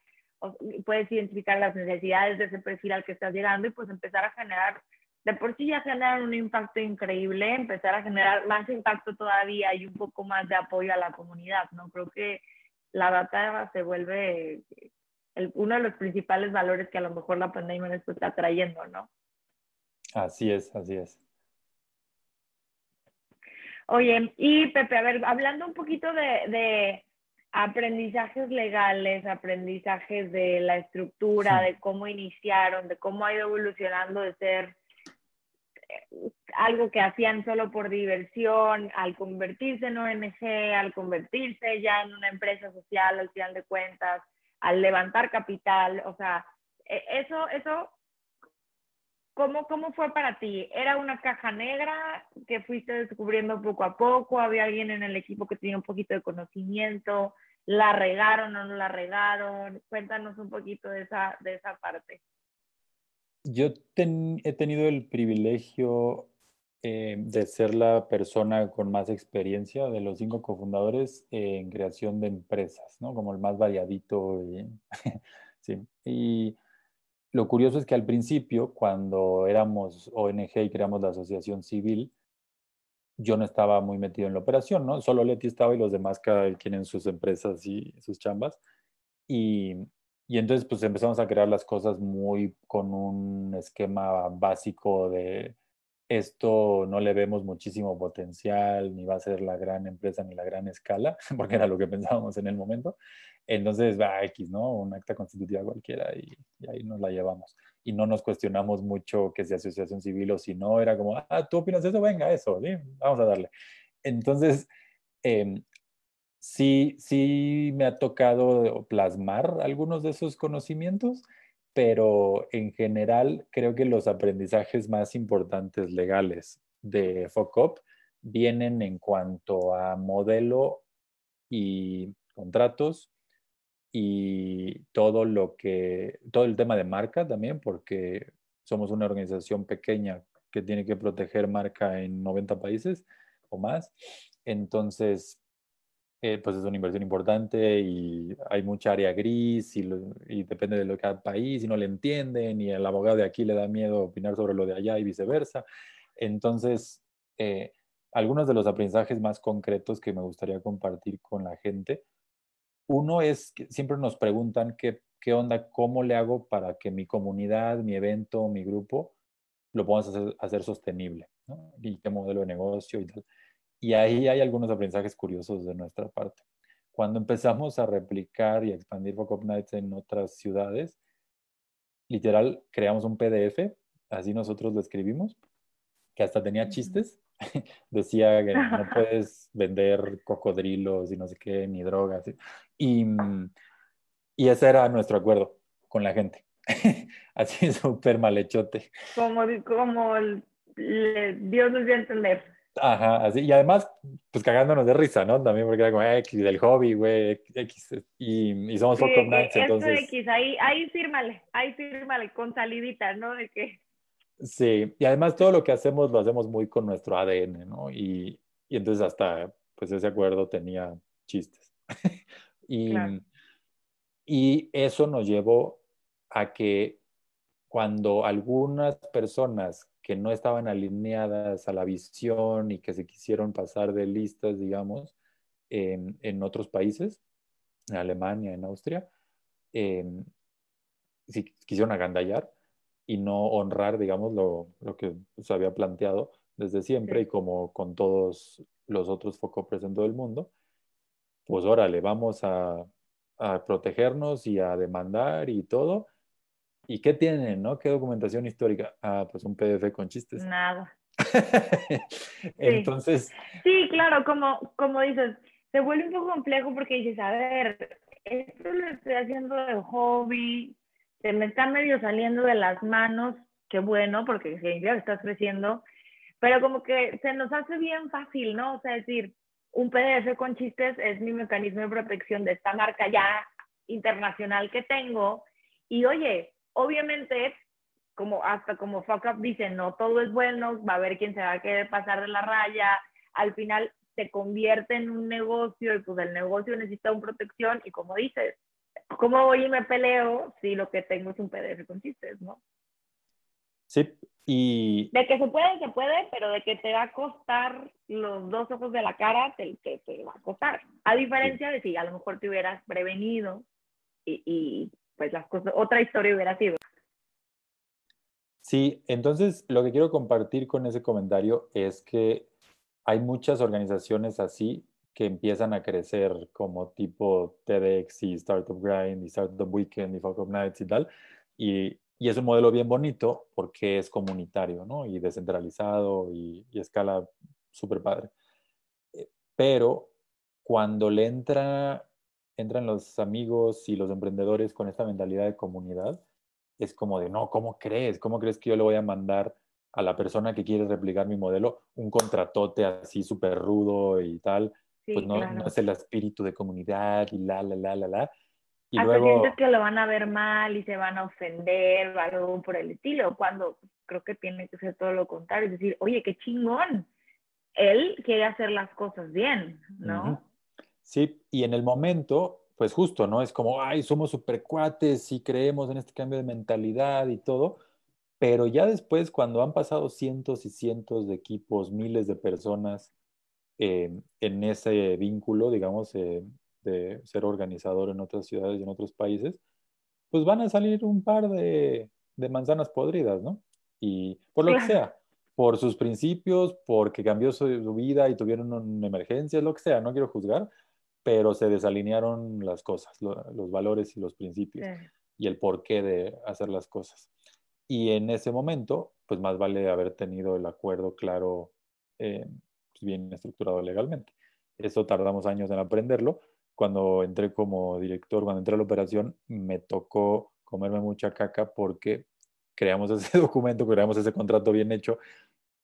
puedes identificar las necesidades de ese perfil al que estás llegando y pues empezar a generar, de por sí ya generan un impacto increíble, empezar a generar más impacto todavía y un poco más de apoyo a la comunidad, ¿no? Creo que la data se vuelve uno de los principales valores que a lo mejor la pandemia nos está trayendo, ¿no? Así es, así es. Oye, y Pepe, a ver, hablando un poquito de, aprendizajes legales, aprendizajes de la estructura, de cómo iniciaron, de cómo ha ido evolucionando de ser eh, algo que hacían solo por diversión, al convertirse en ONG, al convertirse ya en una empresa social al final de cuentas, al levantar capital, o sea, e, eso, eso, ¿cómo, ¿cómo fue para ti? ¿Era una caja negra que fuiste descubriendo poco a poco? ¿Había alguien en el equipo que tenía un poquito de conocimiento? ¿La regaron o no la regaron? Cuéntanos un poquito de esa, de esa parte. Yo he tenido el privilegio eh, de ser la persona con más experiencia de los cinco cofundadores en creación de empresas, ¿no? Como el más variadito. Y, sí. y lo curioso es que al principio, cuando éramos ONG y creamos la asociación civil, yo no estaba muy metido en la operación, ¿no? Solo Leti estaba y los demás cada quien en sus empresas y sus chambas. Y, y entonces pues empezamos a crear las cosas muy con un esquema básico de esto no le vemos muchísimo potencial, ni va a ser la gran empresa ni la gran escala, porque era lo que pensábamos en el momento. Entonces, va X, ¿no? Un acta constitutiva cualquiera y, ahí nos la llevamos. Y no nos cuestionamos mucho que sea asociación civil o si no, era como, ah, ¿tú opinas eso? Venga, eso, ¿sí? Vamos a darle. Entonces, em, sí, sí me ha tocado plasmar algunos de esos conocimientos pero en general creo que los aprendizajes más importantes legales de FOCOP vienen en cuanto a modelo y contratos y todo lo que, todo el tema de marca también, porque somos una organización pequeña que tiene que proteger marca en 90 países o más. Entonces, eh, pues es una inversión importante y hay mucha área gris y, depende de lo que cada país y no le entienden y el abogado de aquí le da miedo opinar sobre lo de allá y viceversa. Entonces, eh, algunos de los aprendizajes más concretos que me gustaría compartir con la gente. Uno es que siempre nos preguntan qué, qué onda, cómo le hago para que mi comunidad, mi evento, mi grupo lo podamos hacer, hacer sostenible, ¿no? Y qué modelo de negocio y tal. Y ahí hay algunos aprendizajes curiosos de nuestra parte. Cuando empezamos a replicar y a expandir Focus Nights en otras ciudades, literal creamos un PDF, así nosotros lo escribimos, que hasta tenía chistes. Decía que no puedes vender cocodrilos y no sé qué, ni drogas. Y, y ese era nuestro acuerdo con la gente. así súper malhechote. Como, como Dios nos dio a entender. Ajá, así. Y además, pues cagándonos de risa, ¿no? También porque era como X del hobby, güey, X. Y, y somos sí, Focus Nights, entonces. X, ahí, ahí fírmale, ahí fírmale con salidita, ¿no? De que. Sí, y además todo lo que hacemos lo hacemos muy con nuestro ADN, ¿no? Y, y entonces hasta, pues ese acuerdo tenía chistes. y, y eso nos llevó a que cuando algunas personas que no estaban alineadas a la visión y que se quisieron pasar de listas, digamos, en, en otros países, en Alemania, en Austria, eh, si quisieron agandallar y no honrar, digamos, lo, lo, que se había planteado desde siempre y como con todos los otros focopres en todo el mundo, pues órale, vamos a, a protegernos y a demandar y todo, ¿Y qué tienen, no? ¿Qué documentación histórica? Ah, pues un PDF con chistes. Nada. Entonces. Sí. claro, como, como dices, se vuelve un poco complejo porque dices, a ver, esto lo estoy haciendo de hobby, se me está medio saliendo de las manos, qué bueno, porque significa que estás creciendo, pero como que se nos hace bien fácil, ¿no? O sea, decir, un PDF con chistes es mi mecanismo de protección de esta marca ya internacional que tengo. Y oye, obviamente, como hasta como fuck up dice, no todo es bueno, va a haber quien se va a querer pasar de la raya, al final se convierte en un negocio y pues el negocio necesita una protección y como dices, ¿cómo voy y me peleo si lo que tengo es un PDF con chistes, no? Sí, y... De que se puede, se puede, pero de que te va a costar los dos ojos de la cara, te, te, te va a costar. A diferencia de si a lo mejor te hubieras prevenido y, y pues las cosas, otra historia hubiera sido. Sí, entonces lo que quiero compartir con ese comentario es que hay muchas organizaciones así que empiezan a crecer como tipo TEDx y Startup Grind y Startup Weekend y Up Nights y tal. Y, y, es un modelo bien bonito porque es comunitario, ¿no? Y descentralizado y, y escala súper padre. Eh, pero cuando le entra, entran los amigos y los emprendedores con esta mentalidad de comunidad, es como de, no, ¿cómo crees? ¿Cómo crees que yo le voy a mandar a la persona que quiere replicar mi modelo un contratote así súper rudo y tal? pues no, no, es el espíritu de comunidad y la, la, la, la, la. Y Hasta luego... que lo van a ver mal y se van a ofender o algo por el estilo, cuando creo que tiene que ser todo lo contrario, es decir, oye, qué chingón, él quiere hacer las cosas bien, ¿no? Sí, y en el momento, pues justo, ¿no? Es como, ay, somos super cuates y creemos en este cambio de mentalidad y todo, pero ya después, cuando han pasado cientos y cientos de equipos, miles de personas, eh, en ese vínculo, digamos, eh, de ser organizador en otras ciudades y en otros países, pues van a salir un par de, de manzanas podridas, ¿no? Y por lo que sea, por sus principios, porque cambió su, vida y tuvieron una emergencia, lo que sea, no quiero juzgar, pero se desalinearon las cosas, lo, los valores y los principios sí. y el porqué de hacer las cosas. Y en ese momento, pues más vale haber tenido el acuerdo claro eh, bien estructurado legalmente. Eso tardamos años en aprenderlo. Cuando entré como director, cuando entré a la operación, me tocó comerme mucha caca porque creamos ese documento, creamos ese contrato bien hecho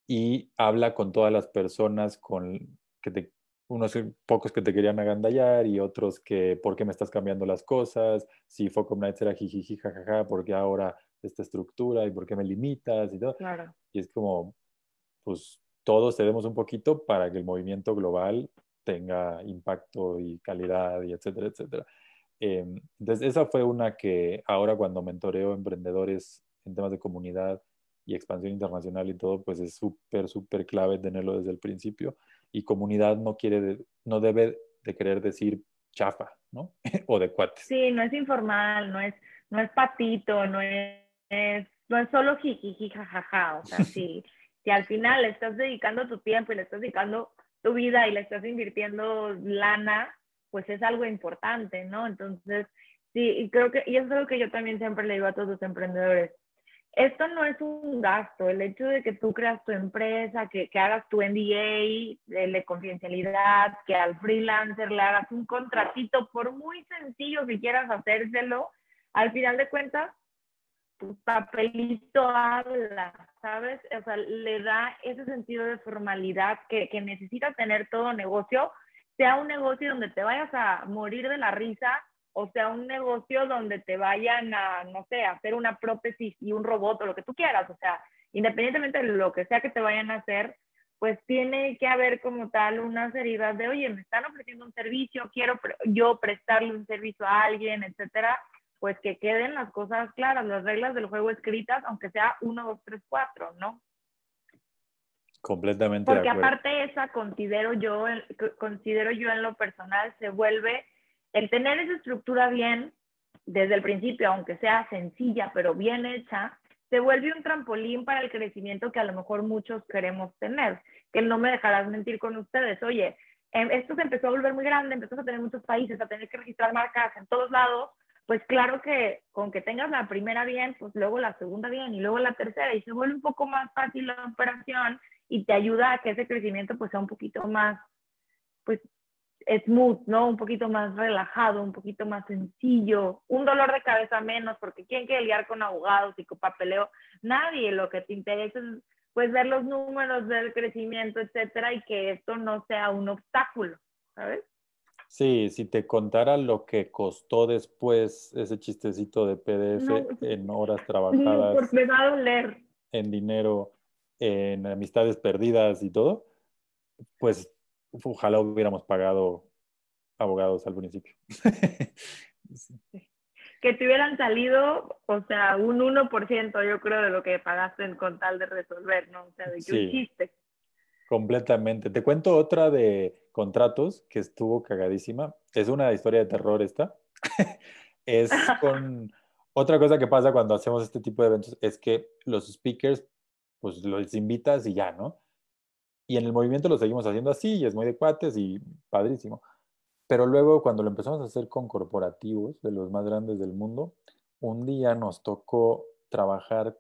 y habla con todas las personas con que te, unos pocos que te querían agandallar y otros que por qué me estás cambiando las cosas, si Focom Nights era jijiji, jajaja, por qué ahora esta estructura y por qué me limitas y todo. Claro. Y es como, pues todos cedemos un poquito para que el movimiento global tenga impacto y calidad y etcétera, etcétera. Eh, entonces, esa fue una que ahora cuando mentoreo emprendedores en temas de comunidad y expansión internacional y todo, pues es súper, súper clave tenerlo desde el principio. Y comunidad no quiere, de, no debe de querer decir chafa, ¿no? o de cuates. Sí, no es informal, no es, no es patito, no es, no es solo jiji, jajaja, o sea, sí si al final le estás dedicando tu tiempo y le estás dedicando tu vida y le estás invirtiendo lana, pues es algo importante, ¿no? Entonces, sí, y creo que, y eso es algo que yo también siempre le digo a todos los emprendedores. Esto no es un gasto, el hecho de que tú creas tu empresa, que, que hagas tu NDA de, de confidencialidad, que al freelancer le hagas un contratito, por muy sencillo que quieras hacérselo, al final de cuentas, tu papelito habla, ¿sabes? O sea, le da ese sentido de formalidad que, que necesita tener todo negocio, sea un negocio donde te vayas a morir de la risa o sea un negocio donde te vayan a, no sé, a hacer una prótesis y un robot o lo que tú quieras, o sea, independientemente de lo que sea que te vayan a hacer, pues tiene que haber como tal unas heridas de, oye, me están ofreciendo un servicio, quiero yo prestarle un servicio a alguien, etcétera, pues que queden las cosas claras, las reglas del juego escritas, aunque sea 1, 2, 3, 4, ¿no? Completamente. Porque aparte esa considero yo, considero yo en lo personal, se vuelve el tener esa estructura bien desde el principio, aunque sea sencilla, pero bien hecha, se vuelve un trampolín para el crecimiento que a lo mejor muchos queremos tener. Que no me dejarás mentir con ustedes. Oye, em, esto se empezó a volver muy grande, empezó a tener muchos países, a tener que registrar marcas en todos lados, pues claro que con que tengas la primera bien, pues luego la segunda bien y luego la tercera y se vuelve un poco más fácil la operación y te ayuda a que ese crecimiento pues sea un poquito más, pues smooth, ¿no? Un poquito más relajado, un poquito más sencillo, un dolor de cabeza menos, porque ¿quién quiere lidiar con abogados y con papeleo? Nadie, lo que te interesa es pues ver los números del crecimiento, etcétera, y que esto no sea un obstáculo, ¿sabes? Sí, si te contara lo que costó después ese chistecito de PDF en horas trabajadas. Me va a doler. En dinero, en amistades perdidas y todo, pues ojalá hubiéramos pagado abogados al principio. Que te hubieran salido, o sea, un 1% yo creo de lo que pagaste con tal de resolver, ¿no? O sea, de que un chiste. Completamente. Te cuento otra de contratos que estuvo cagadísima. Es una historia de terror esta. es con otra cosa que pasa cuando hacemos este tipo de eventos es que los speakers, pues los invitas y ya, ¿no? Y en el movimiento lo seguimos haciendo así y es muy de cuates y padrísimo. Pero luego cuando lo empezamos a hacer con corporativos de los más grandes del mundo, un día nos tocó trabajar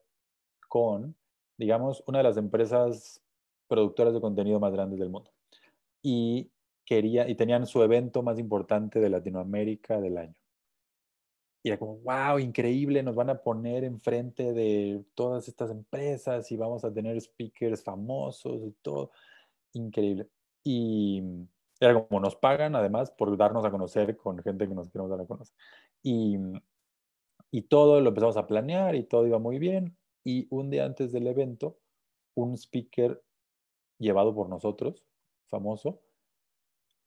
con, digamos, una de las empresas productoras de contenido más grandes del mundo. Y, quería, y tenían su evento más importante de Latinoamérica del año. Y era como, wow, increíble, nos van a poner enfrente de todas estas empresas y vamos a tener speakers famosos y todo. Increíble. Y era como nos pagan además por darnos a conocer con gente que nos queremos dar a conocer. Y, y todo lo empezamos a planear y todo iba muy bien. Y un día antes del evento, un speaker llevado por nosotros, famoso,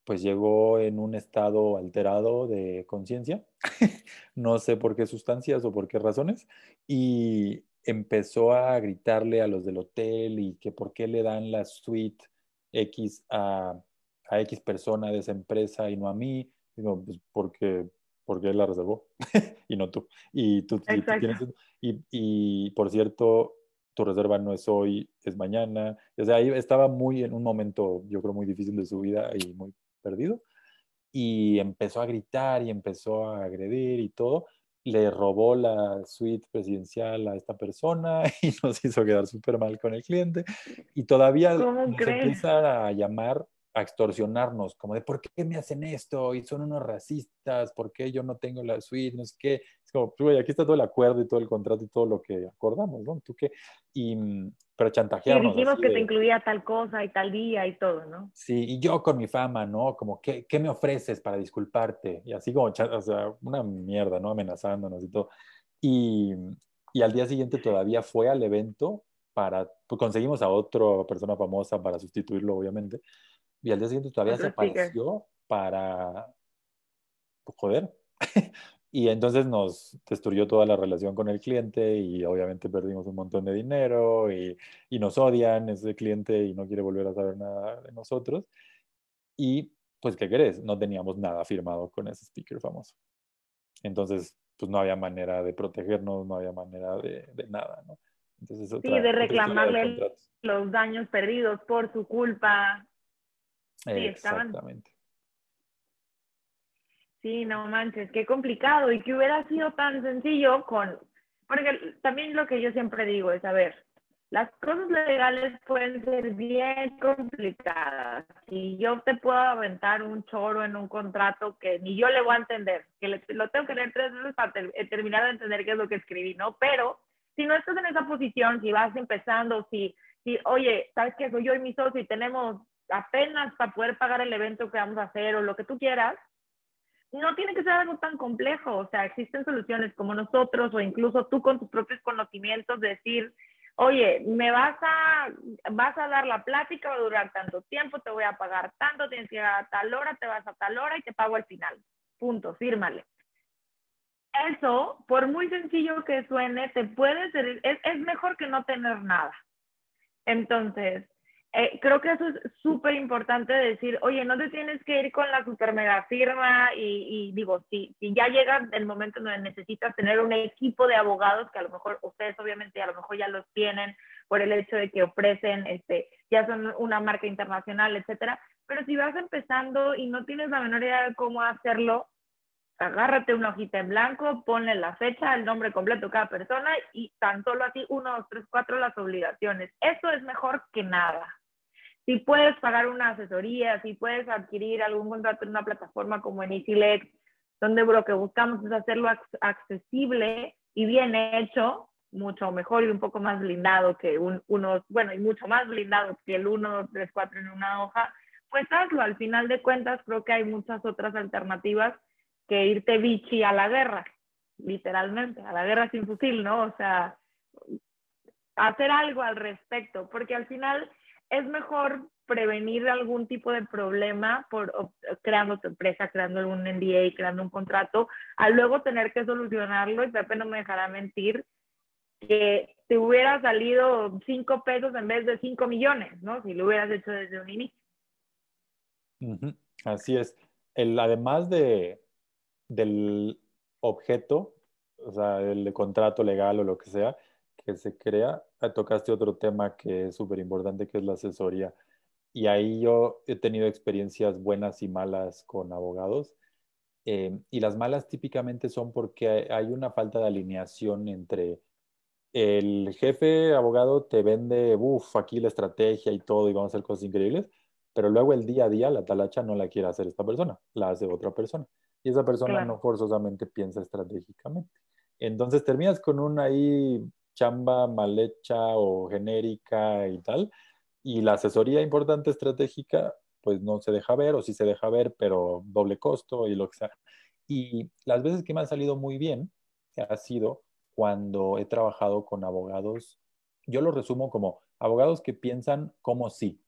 pues llegó en un estado alterado de conciencia, no sé por qué sustancias o por qué razones, y empezó a gritarle a los del hotel y que por qué le dan la suite X a, a X persona de esa empresa y no a mí. Digo, pues porque, porque él la reservó y no tú. Y tú, y, y por cierto, tu reserva no es hoy, es mañana. O sea, ahí estaba muy en un momento, yo creo, muy difícil de su vida y muy perdido. Y empezó a gritar y empezó a agredir y todo. Le robó la suite presidencial a esta persona y nos hizo quedar súper mal con el cliente. Y todavía nos empieza a llamar a extorsionarnos, como de por qué me hacen esto y son unos racistas, por qué yo no tengo la suite, no sé qué. Como, pues, aquí está todo el acuerdo y todo el contrato y todo lo que acordamos, ¿no? ¿Tú qué? Y, mm, pero chantajearnos. Y dijimos que te incluía tal cosa y tal día y todo, ¿no? Sí, y yo con mi fama, ¿no? Como, ¿qué, qué me ofreces para disculparte? Y así como, o sea, una mierda, ¿no? Amenazándonos y todo. Y, y al día siguiente todavía fue al evento para, pues conseguimos a otra persona famosa para sustituirlo, obviamente y al día siguiente todavía se apareció para, pues, joder. y entonces nos destruyó toda la relación con el cliente y obviamente perdimos un montón de dinero y, y nos odian ese cliente y no quiere volver a saber nada de nosotros. Y pues, ¿qué crees? No teníamos nada firmado con ese speaker famoso. Entonces, pues no había manera de protegernos, no había manera de, de nada, ¿no? Entonces, sí, de reclamarle los daños perdidos por su culpa, Sí, Exactamente. Sí, no manches, qué complicado y que hubiera sido tan sencillo con, porque también lo que yo siempre digo es, a ver, las cosas legales pueden ser bien complicadas y yo te puedo aventar un choro en un contrato que ni yo le voy a entender, que lo tengo que leer tres veces para eh, terminar de entender qué es lo que escribí, ¿no? Pero si no estás en esa posición, si vas empezando, si, si oye, ¿sabes qué? Soy yo y mi socio y tenemos apenas para poder pagar el evento que vamos a hacer o lo que tú quieras, no tiene que ser algo tan complejo. O sea, existen soluciones como nosotros o incluso tú con tus propios conocimientos decir, oye, me vas a, vas a dar la plática, va a durar tanto tiempo, te voy a pagar tanto, tienes que llegar a tal hora, te vas a tal hora y te pago al final. Punto, fírmale. Eso, por muy sencillo que suene, te puede ser, es, es mejor que no tener nada. Entonces, eh, creo que eso es súper importante decir, oye, no te tienes que ir con la super mega firma y, digo, si, si ya llega el momento donde necesitas tener un equipo de abogados, que a lo mejor ustedes obviamente a lo mejor ya los tienen por el hecho de que ofrecen, este, ya son una marca internacional, etcétera, pero si vas empezando y no tienes la menor idea de cómo hacerlo, agárrate una hojita en blanco, ponle la fecha, el nombre completo de cada persona y tan solo así, uno, dos, tres, cuatro, las obligaciones. Eso es mejor que nada si puedes pagar una asesoría, si puedes adquirir algún contrato en una plataforma como en EasyLex, donde lo que buscamos es hacerlo accesible y bien hecho, mucho mejor y un poco más blindado que un, uno, bueno, y mucho más blindado que el 1, 2, 3, 4 en una hoja, pues hazlo. Al final de cuentas, creo que hay muchas otras alternativas que irte bichi a la guerra, literalmente, a la guerra sin fusil, ¿no? O sea, hacer algo al respecto, porque al final es mejor prevenir algún tipo de problema por creando tu empresa, creando algún NDA, creando un contrato, a luego tener que solucionarlo y Pepe no me dejará mentir que te hubiera salido cinco pesos en vez de cinco millones, ¿no? Si lo hubieras hecho desde un inicio. Así es. El, además de, del objeto, o sea, el contrato legal o lo que sea, que se crea, tocaste otro tema que es súper importante, que es la asesoría. Y ahí yo he tenido experiencias buenas y malas con abogados. Eh, y las malas típicamente son porque hay una falta de alineación entre el jefe abogado te vende, uff, aquí la estrategia y todo y vamos a hacer cosas increíbles, pero luego el día a día la talacha no la quiere hacer esta persona, la hace otra persona. Y esa persona no forzosamente piensa estratégicamente. Entonces terminas con una ahí chamba mal hecha o genérica y tal, y la asesoría importante estratégica pues no se deja ver o sí se deja ver, pero doble costo y lo que sea. Y las veces que me han salido muy bien ha sido cuando he trabajado con abogados, yo lo resumo como abogados que piensan como sí,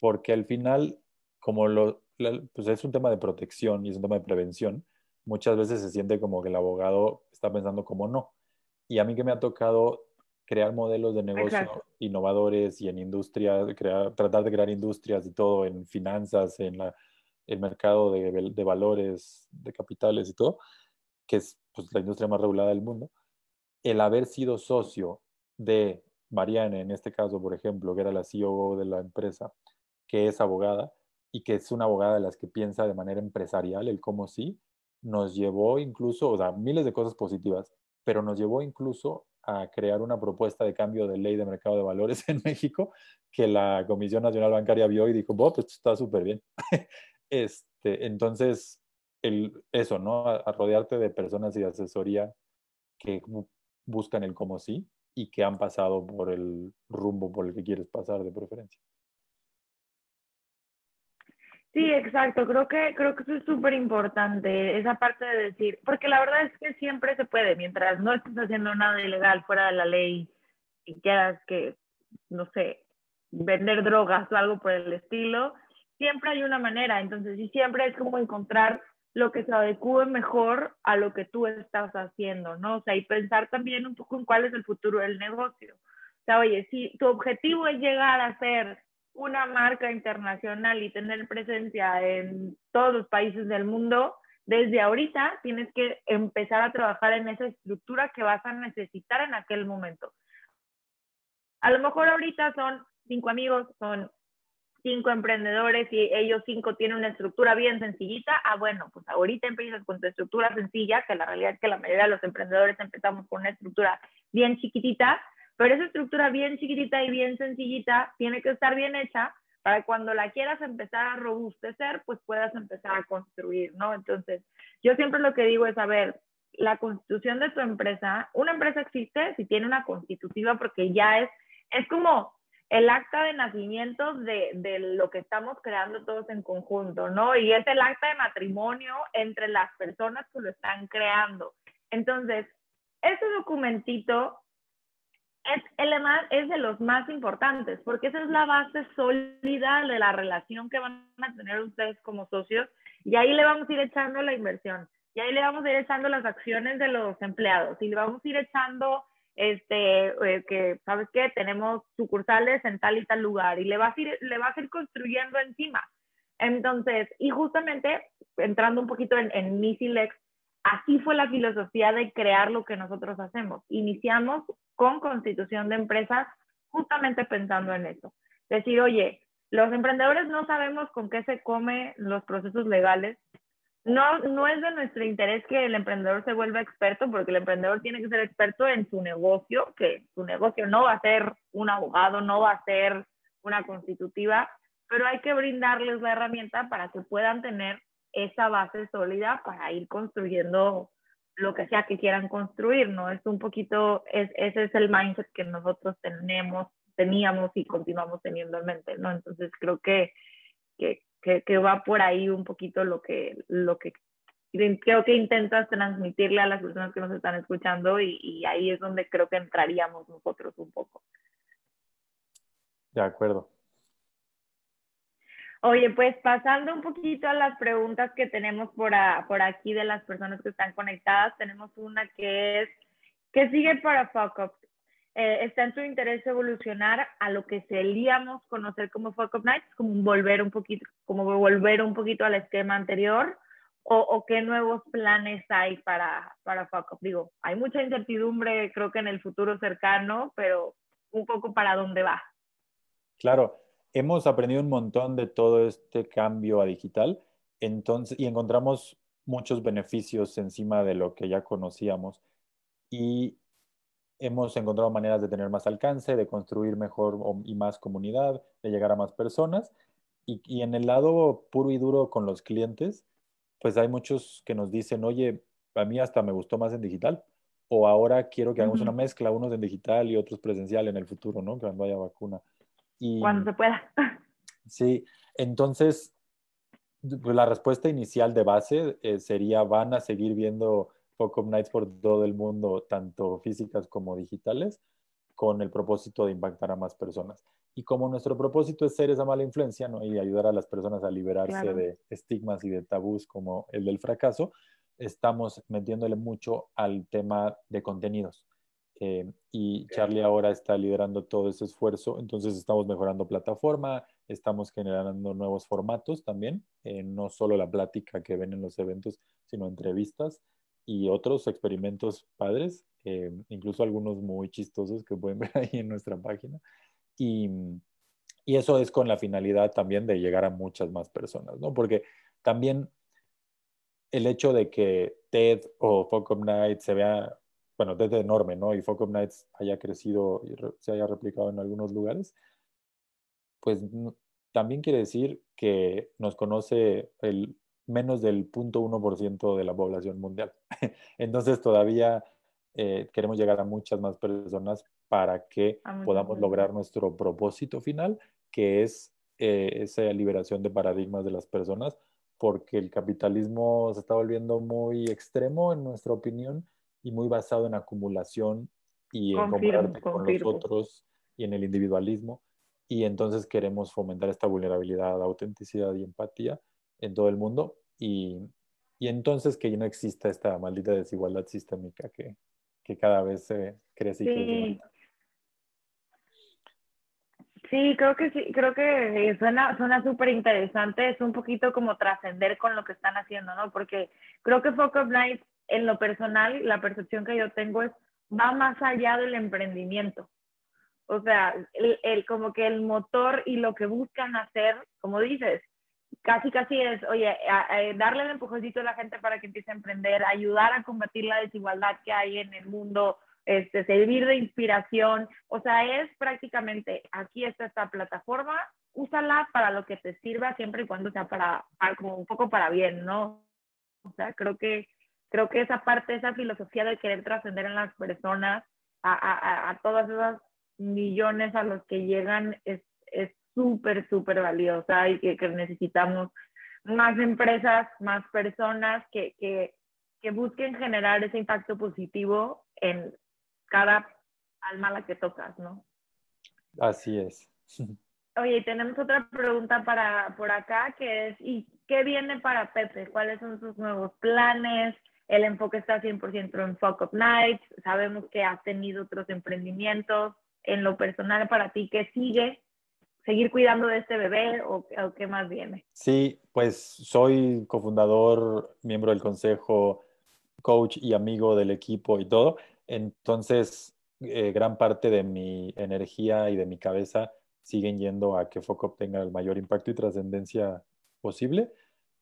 porque al final, como lo, pues es un tema de protección y es un tema de prevención, muchas veces se siente como que el abogado está pensando como no. Y a mí que me ha tocado crear modelos de negocio innovadores y en industria, crear, tratar de crear industrias y todo, en finanzas, en la, el mercado de, de, valores, de capitales y todo, que es pues, la industria más regulada del mundo, el haber sido socio de Mariana, en este caso, por ejemplo, que era la CEO de la empresa, que es abogada y que es una abogada de las que piensa de manera empresarial, el cómo sí, nos llevó incluso, o sea, miles de cosas positivas, pero nos llevó incluso a crear una propuesta de cambio de ley de mercado de valores en México que la Comisión Nacional Bancaria vio y dijo, pues esto está súper bien. este, entonces, el, eso, ¿no? A, rodearte de personas y de asesoría que buscan el cómo sí y que han pasado por el rumbo por el que quieres pasar de preferencia. Sí, exacto. Creo que, creo que eso es súper importante, esa parte de decir, porque la verdad es que siempre se puede, mientras no estés haciendo nada ilegal fuera de la ley y quieras que, no sé, vender drogas o algo por el estilo, siempre hay una manera. Entonces, y siempre es como encontrar lo que se adecue mejor a lo que tú estás haciendo, ¿no? O sea, y pensar también un poco en cuál es el futuro del negocio. O sea, oye, si tu objetivo es llegar a ser una marca internacional y tener presencia en todos los países del mundo, desde ahorita tienes que empezar a trabajar en esa estructura que vas a necesitar en aquel momento. A lo mejor ahorita son cinco amigos, son cinco emprendedores y ellos cinco tienen una estructura bien sencillita. Ah, bueno, pues ahorita empiezas con tu estructura sencilla, que la realidad es que la mayoría de los emprendedores empezamos con una estructura bien chiquitita, pero esa estructura bien chiquitita y bien sencillita tiene que estar bien hecha para cuando la quieras empezar a robustecer, pues puedas empezar a construir, ¿no? Entonces, yo siempre lo que digo es, a ver, la constitución de tu empresa, una empresa existe si tiene una constitutiva porque ya es, es como el acta de nacimiento de, de, lo que estamos creando todos en conjunto, ¿no? Y es el acta de matrimonio entre las personas que lo están creando. Entonces, ese documentito es, el es de los más importantes, porque esa es la base sólida de la relación que van a tener ustedes como socios, y ahí le vamos a ir echando la inversión, y ahí le vamos a ir echando las acciones de los empleados, y le vamos a ir echando, este, eh, que, ¿sabes qué? Tenemos sucursales en tal y tal lugar, y le vas a ir, le vas a ir construyendo encima. Entonces, y justamente, entrando un poquito en, en Misilex, así fue la filosofía de crear lo que nosotros hacemos. Iniciamos con constitución de empresas justamente pensando en eso. Decir, oye, los emprendedores no sabemos con qué se come los procesos legales. No, no es de nuestro interés que el emprendedor se vuelva experto, porque el emprendedor tiene que ser experto en su negocio, que su negocio no va a ser un abogado, no va a ser una constitutiva, pero hay que brindarles la herramienta para que puedan tener esa base sólida para ir construyendo lo que sea que quieran construir, ¿no? Es un poquito, es, ese es el mindset que nosotros tenemos, teníamos y continuamos teniendo en mente, ¿no? Entonces creo que, que que, va por ahí un poquito lo que, lo que creo que intentas transmitirle a las personas que nos están escuchando y ahí es donde creo que entraríamos nosotros un poco. De acuerdo. Oye, pues pasando un poquito a las preguntas que tenemos por, por aquí de las personas que están conectadas, tenemos una que es, ¿qué sigue para Fuck eh, ¿Está en tu interés evolucionar a lo que solíamos conocer como Fuck Up Nights, como volver un poquito, como volver un poquito al esquema anterior? O, qué nuevos planes hay para, para Fuck Up? Digo, hay mucha incertidumbre, creo que en el futuro cercano, pero un poco para dónde va. Claro, hemos aprendido un montón de todo este cambio a digital entonces, y encontramos muchos beneficios encima de lo que ya conocíamos y hemos encontrado maneras de tener más alcance, de construir mejor y más comunidad, de llegar a más personas. Y, y, en el lado puro y duro con los clientes, pues hay muchos que nos dicen, oye, a mí hasta me gustó más en digital, o ahora quiero que hagamos una mezcla, unos en digital y otros presencial en el futuro, ¿no? Cuando haya vacuna. Cuando se pueda. Sí, entonces, pues la respuesta inicial de base eh, sería, van a seguir viendo Pocom Nights por todo el mundo, tanto físicas como digitales, con el propósito de impactar a más personas. Y como nuestro propósito es ser esa mala influencia ¿no? y ayudar a las personas a liberarse de estigmas y de tabús como el del fracaso, estamos metiéndole mucho al tema de contenidos. Eh, y Charlie ahora está liderando todo ese esfuerzo, entonces estamos mejorando plataforma, estamos generando nuevos formatos también, eh, no solo la plática que ven en los eventos, sino entrevistas y otros experimentos padres, eh, incluso algunos muy chistosos que pueden ver ahí en nuestra página. Y, y eso es con la finalidad también de llegar a muchas más personas, ¿no? Porque también el hecho de que TED o Focus Night se vea bueno, desde enorme, ¿no? Y Focus Nights haya crecido y se haya replicado en algunos lugares, pues también quiere decir que nos conoce el menos del 0.1% de la población mundial. Entonces todavía eh, queremos llegar a muchas más personas para que podamos lograr nuestro propósito final, que es eh, esa liberación de paradigmas de las personas, porque el capitalismo se está volviendo muy extremo, en nuestra opinión, y muy basado en acumulación y en compararte con los otros y en el individualismo. Y entonces queremos fomentar esta vulnerabilidad, autenticidad y empatía en todo el mundo. Y, y entonces que no exista esta maldita desigualdad sistémica que, que cada vez se crece y sí. Sí, creo que sí, creo que suena suena súper interesante, es un poquito como trascender con lo que están haciendo, ¿no? Porque creo que Focus Night en lo personal, la percepción que yo tengo es, va más allá del emprendimiento. O sea, el, como que el motor y lo que buscan hacer, como dices, casi casi es, oye, darle el empujoncito a la gente para que empiece a emprender, ayudar a combatir la desigualdad que hay en el mundo, este, servir de inspiración. O sea, es prácticamente, aquí está esta plataforma, úsala para lo que te sirva siempre y cuando sea para, para como un poco para bien, ¿no? O sea, creo que creo que esa parte, esa filosofía de querer trascender en las personas, a, a, a, todas esas millones a los que llegan, es súper, súper valiosa y que, que, necesitamos más empresas, más personas que, que, que busquen generar ese impacto positivo en cada alma a la que tocas, ¿no? Así es. Oye, tenemos otra pregunta para por acá que es, ¿y qué viene para Pepe? ¿Cuáles son sus nuevos planes? El enfoque está 100% en Fuck Up Nights. Sabemos que has tenido otros emprendimientos. En lo personal, para ti, ¿qué sigue? ¿Seguir cuidando de este bebé o, qué más viene? Sí, pues soy cofundador, miembro del consejo, coach y amigo del equipo y todo. Entonces, eh, gran parte de mi energía y de mi cabeza siguen yendo a que Focop tenga el mayor impacto y trascendencia posible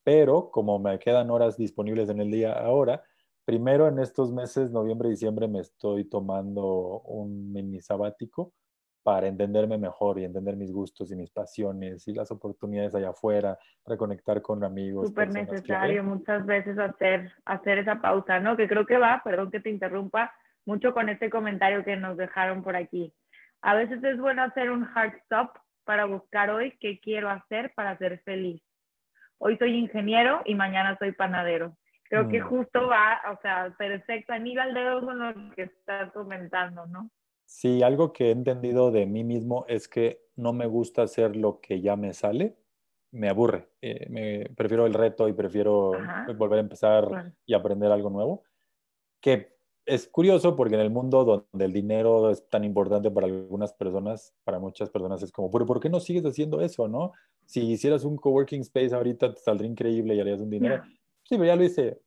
pero como me quedan horas disponibles en el día ahora, primero en estos meses, noviembre y diciembre, me estoy tomando un mini sabático para entenderme mejor y entender mis gustos y mis pasiones y las oportunidades allá afuera, reconectar con amigos. Súper necesario muchas veces hacer, hacer esa pausa, ¿no? Que creo que va, perdón que te interrumpa, mucho con este comentario que nos dejaron por aquí. A veces es bueno hacer un hard stop para buscar hoy qué quiero hacer para ser feliz hoy soy ingeniero y mañana soy panadero. Creo que mm. justo va, o sea, perfecto, anida al dedo con lo que estás comentando, ¿no? Sí, algo que he entendido de mí mismo es que no me gusta hacer lo que ya me sale, me aburre. Eh, me, prefiero el reto y prefiero volver a empezar y aprender algo nuevo. Que es curioso porque en el mundo donde el dinero es tan importante para algunas personas, para muchas personas es como, ¿pero por qué no sigues haciendo eso, no? Si hicieras un coworking space ahorita te saldría increíble y harías un dinero. Sí, pero ya lo hice,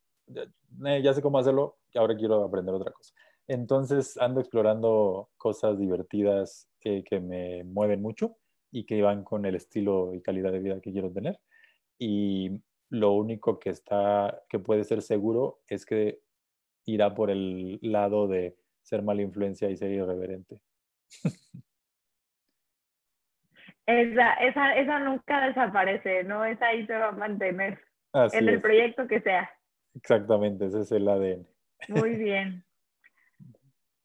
ya sé cómo hacerlo y ahora quiero aprender otra cosa. Entonces ando explorando cosas divertidas que, que me mueven mucho y que van con el estilo y calidad de vida que quiero tener. Y lo único que está, que puede ser seguro es que irá por el lado de ser mala influencia y ser irreverente. Esa, esa, esa nunca desaparece, ¿no? Esa ahí se va a mantener en el proyecto que sea. Exactamente, ese es el ADN. Muy bien.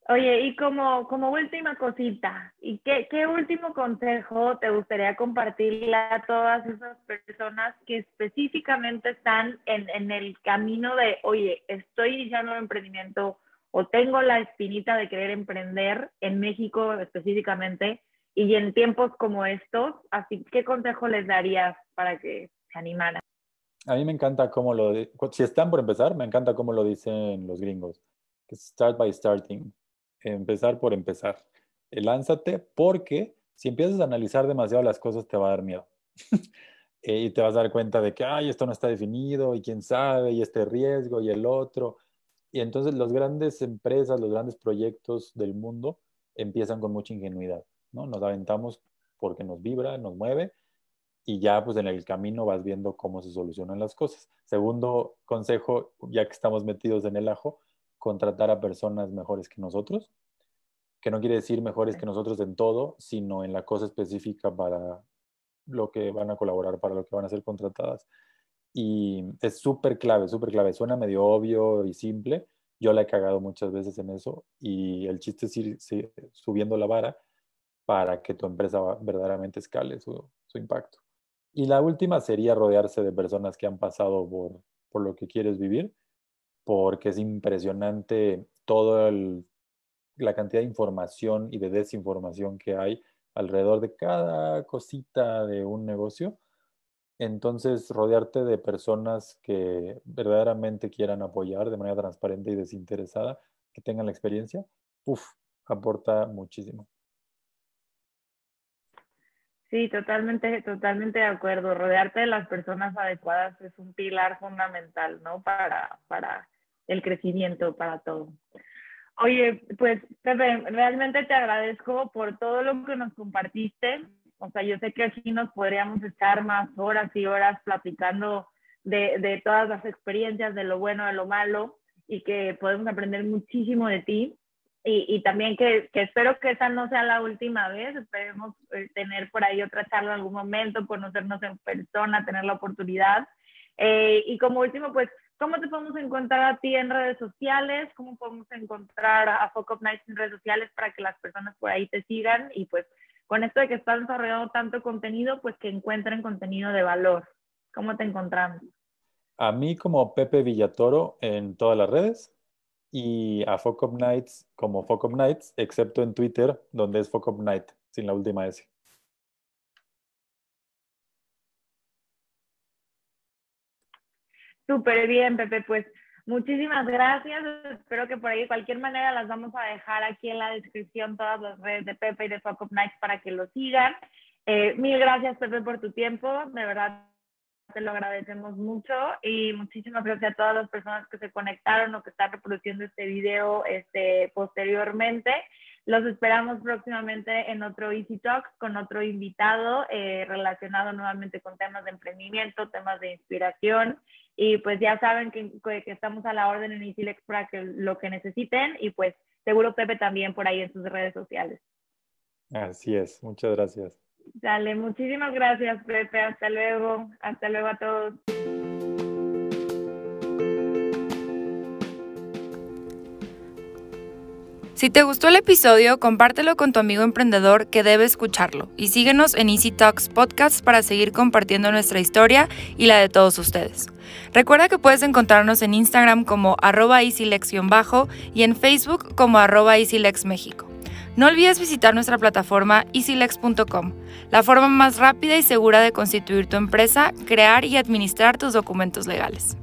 Oye, y como, como última cosita, ¿y qué, qué último consejo te gustaría compartirle a todas esas personas que específicamente están en, en el camino de, oye, estoy iniciando un emprendimiento o tengo la espinita de querer emprender en México específicamente y en tiempos como estos, así, ¿qué consejo les darías para que se animaran? A mí me encanta cómo lo, si están por empezar, me encanta cómo lo dicen los gringos, start by starting empezar por empezar. Eh, lánzate porque si empiezas a analizar demasiado las cosas te va a dar miedo. Eh, y te vas a dar cuenta de que, ay, esto no está definido y quién sabe, y este riesgo y el otro. Y entonces las grandes empresas, los grandes proyectos del mundo empiezan con mucha ingenuidad, ¿no? Nos aventamos porque nos vibra, nos mueve y ya pues en el camino vas viendo cómo se solucionan las cosas. Segundo consejo, ya que estamos metidos en el ajo, contratar a personas mejores que nosotros, que no quiere decir mejores que nosotros en todo, sino en la cosa específica para lo que van a colaborar, para lo que van a ser contratadas. Y es súper clave, súper clave. Suena medio obvio y simple. Yo la he cagado muchas veces en eso y el chiste es ir, subiendo la vara para que tu empresa verdaderamente escale su, impacto. Y la última sería rodearse de personas que han pasado por, por lo que quieres vivir porque es impresionante toda la cantidad de información y de desinformación que hay alrededor de cada cosita de un negocio. Entonces, rodearte de personas que verdaderamente quieran apoyar de manera transparente y desinteresada, que tengan la experiencia, uff, aporta muchísimo. Sí, totalmente, totalmente de acuerdo. Rodearte de las personas adecuadas es un pilar fundamental, ¿no? Para, para el crecimiento para todo. Oye, pues Pepe, realmente te agradezco por todo lo que nos compartiste. O sea, yo sé que aquí nos podríamos estar más horas y horas platicando de, de todas las experiencias, de lo bueno, de lo malo, y que podemos aprender muchísimo de ti. Y, también que, que, espero que esa no sea la última vez, esperemos eh, tener por ahí otra charla en algún momento, conocernos en persona, tener la oportunidad. Eh, y como último, pues ¿Cómo te podemos encontrar a ti en redes sociales? ¿Cómo podemos encontrar a Focus Nights en redes sociales para que las personas por ahí te sigan? Y pues con esto de que estás desarrollando tanto contenido, pues que encuentren contenido de valor. ¿Cómo te encontramos? A mí como Pepe Villatoro en todas las redes y a Focus Nights como Focus Nights, excepto en Twitter, donde es Focus Night, sin la última S. Súper bien, Pepe. Pues muchísimas gracias. Espero que por ahí de cualquier manera las vamos a dejar aquí en la descripción todas las redes de Pepe y de Fuck Up Nights para que lo sigan. Eh, mil gracias, Pepe, por tu tiempo. De verdad, te lo agradecemos mucho y muchísimas gracias a todas las personas que se conectaron o que están reproduciendo este video este, posteriormente. Los esperamos próximamente en otro Easy Talks con otro invitado eh, relacionado nuevamente con temas de emprendimiento, temas de inspiración. Y pues ya saben que, que estamos a la orden en EasyLex para que lo que necesiten y pues seguro Pepe también por ahí en sus redes sociales. Así es, muchas gracias. Dale, muchísimas gracias Pepe, hasta luego, hasta luego a todos. Si te gustó el episodio, compártelo con tu amigo emprendedor que debe escucharlo y síguenos en Easy Talks Podcast para seguir compartiendo nuestra historia y la de todos ustedes. Recuerda que puedes encontrarnos en Instagram como arroba bajo y en Facebook como arroba EasyLexMéxico. No olvides visitar nuestra plataforma easylex.com, la forma más rápida y segura de constituir tu empresa, crear y administrar tus documentos legales.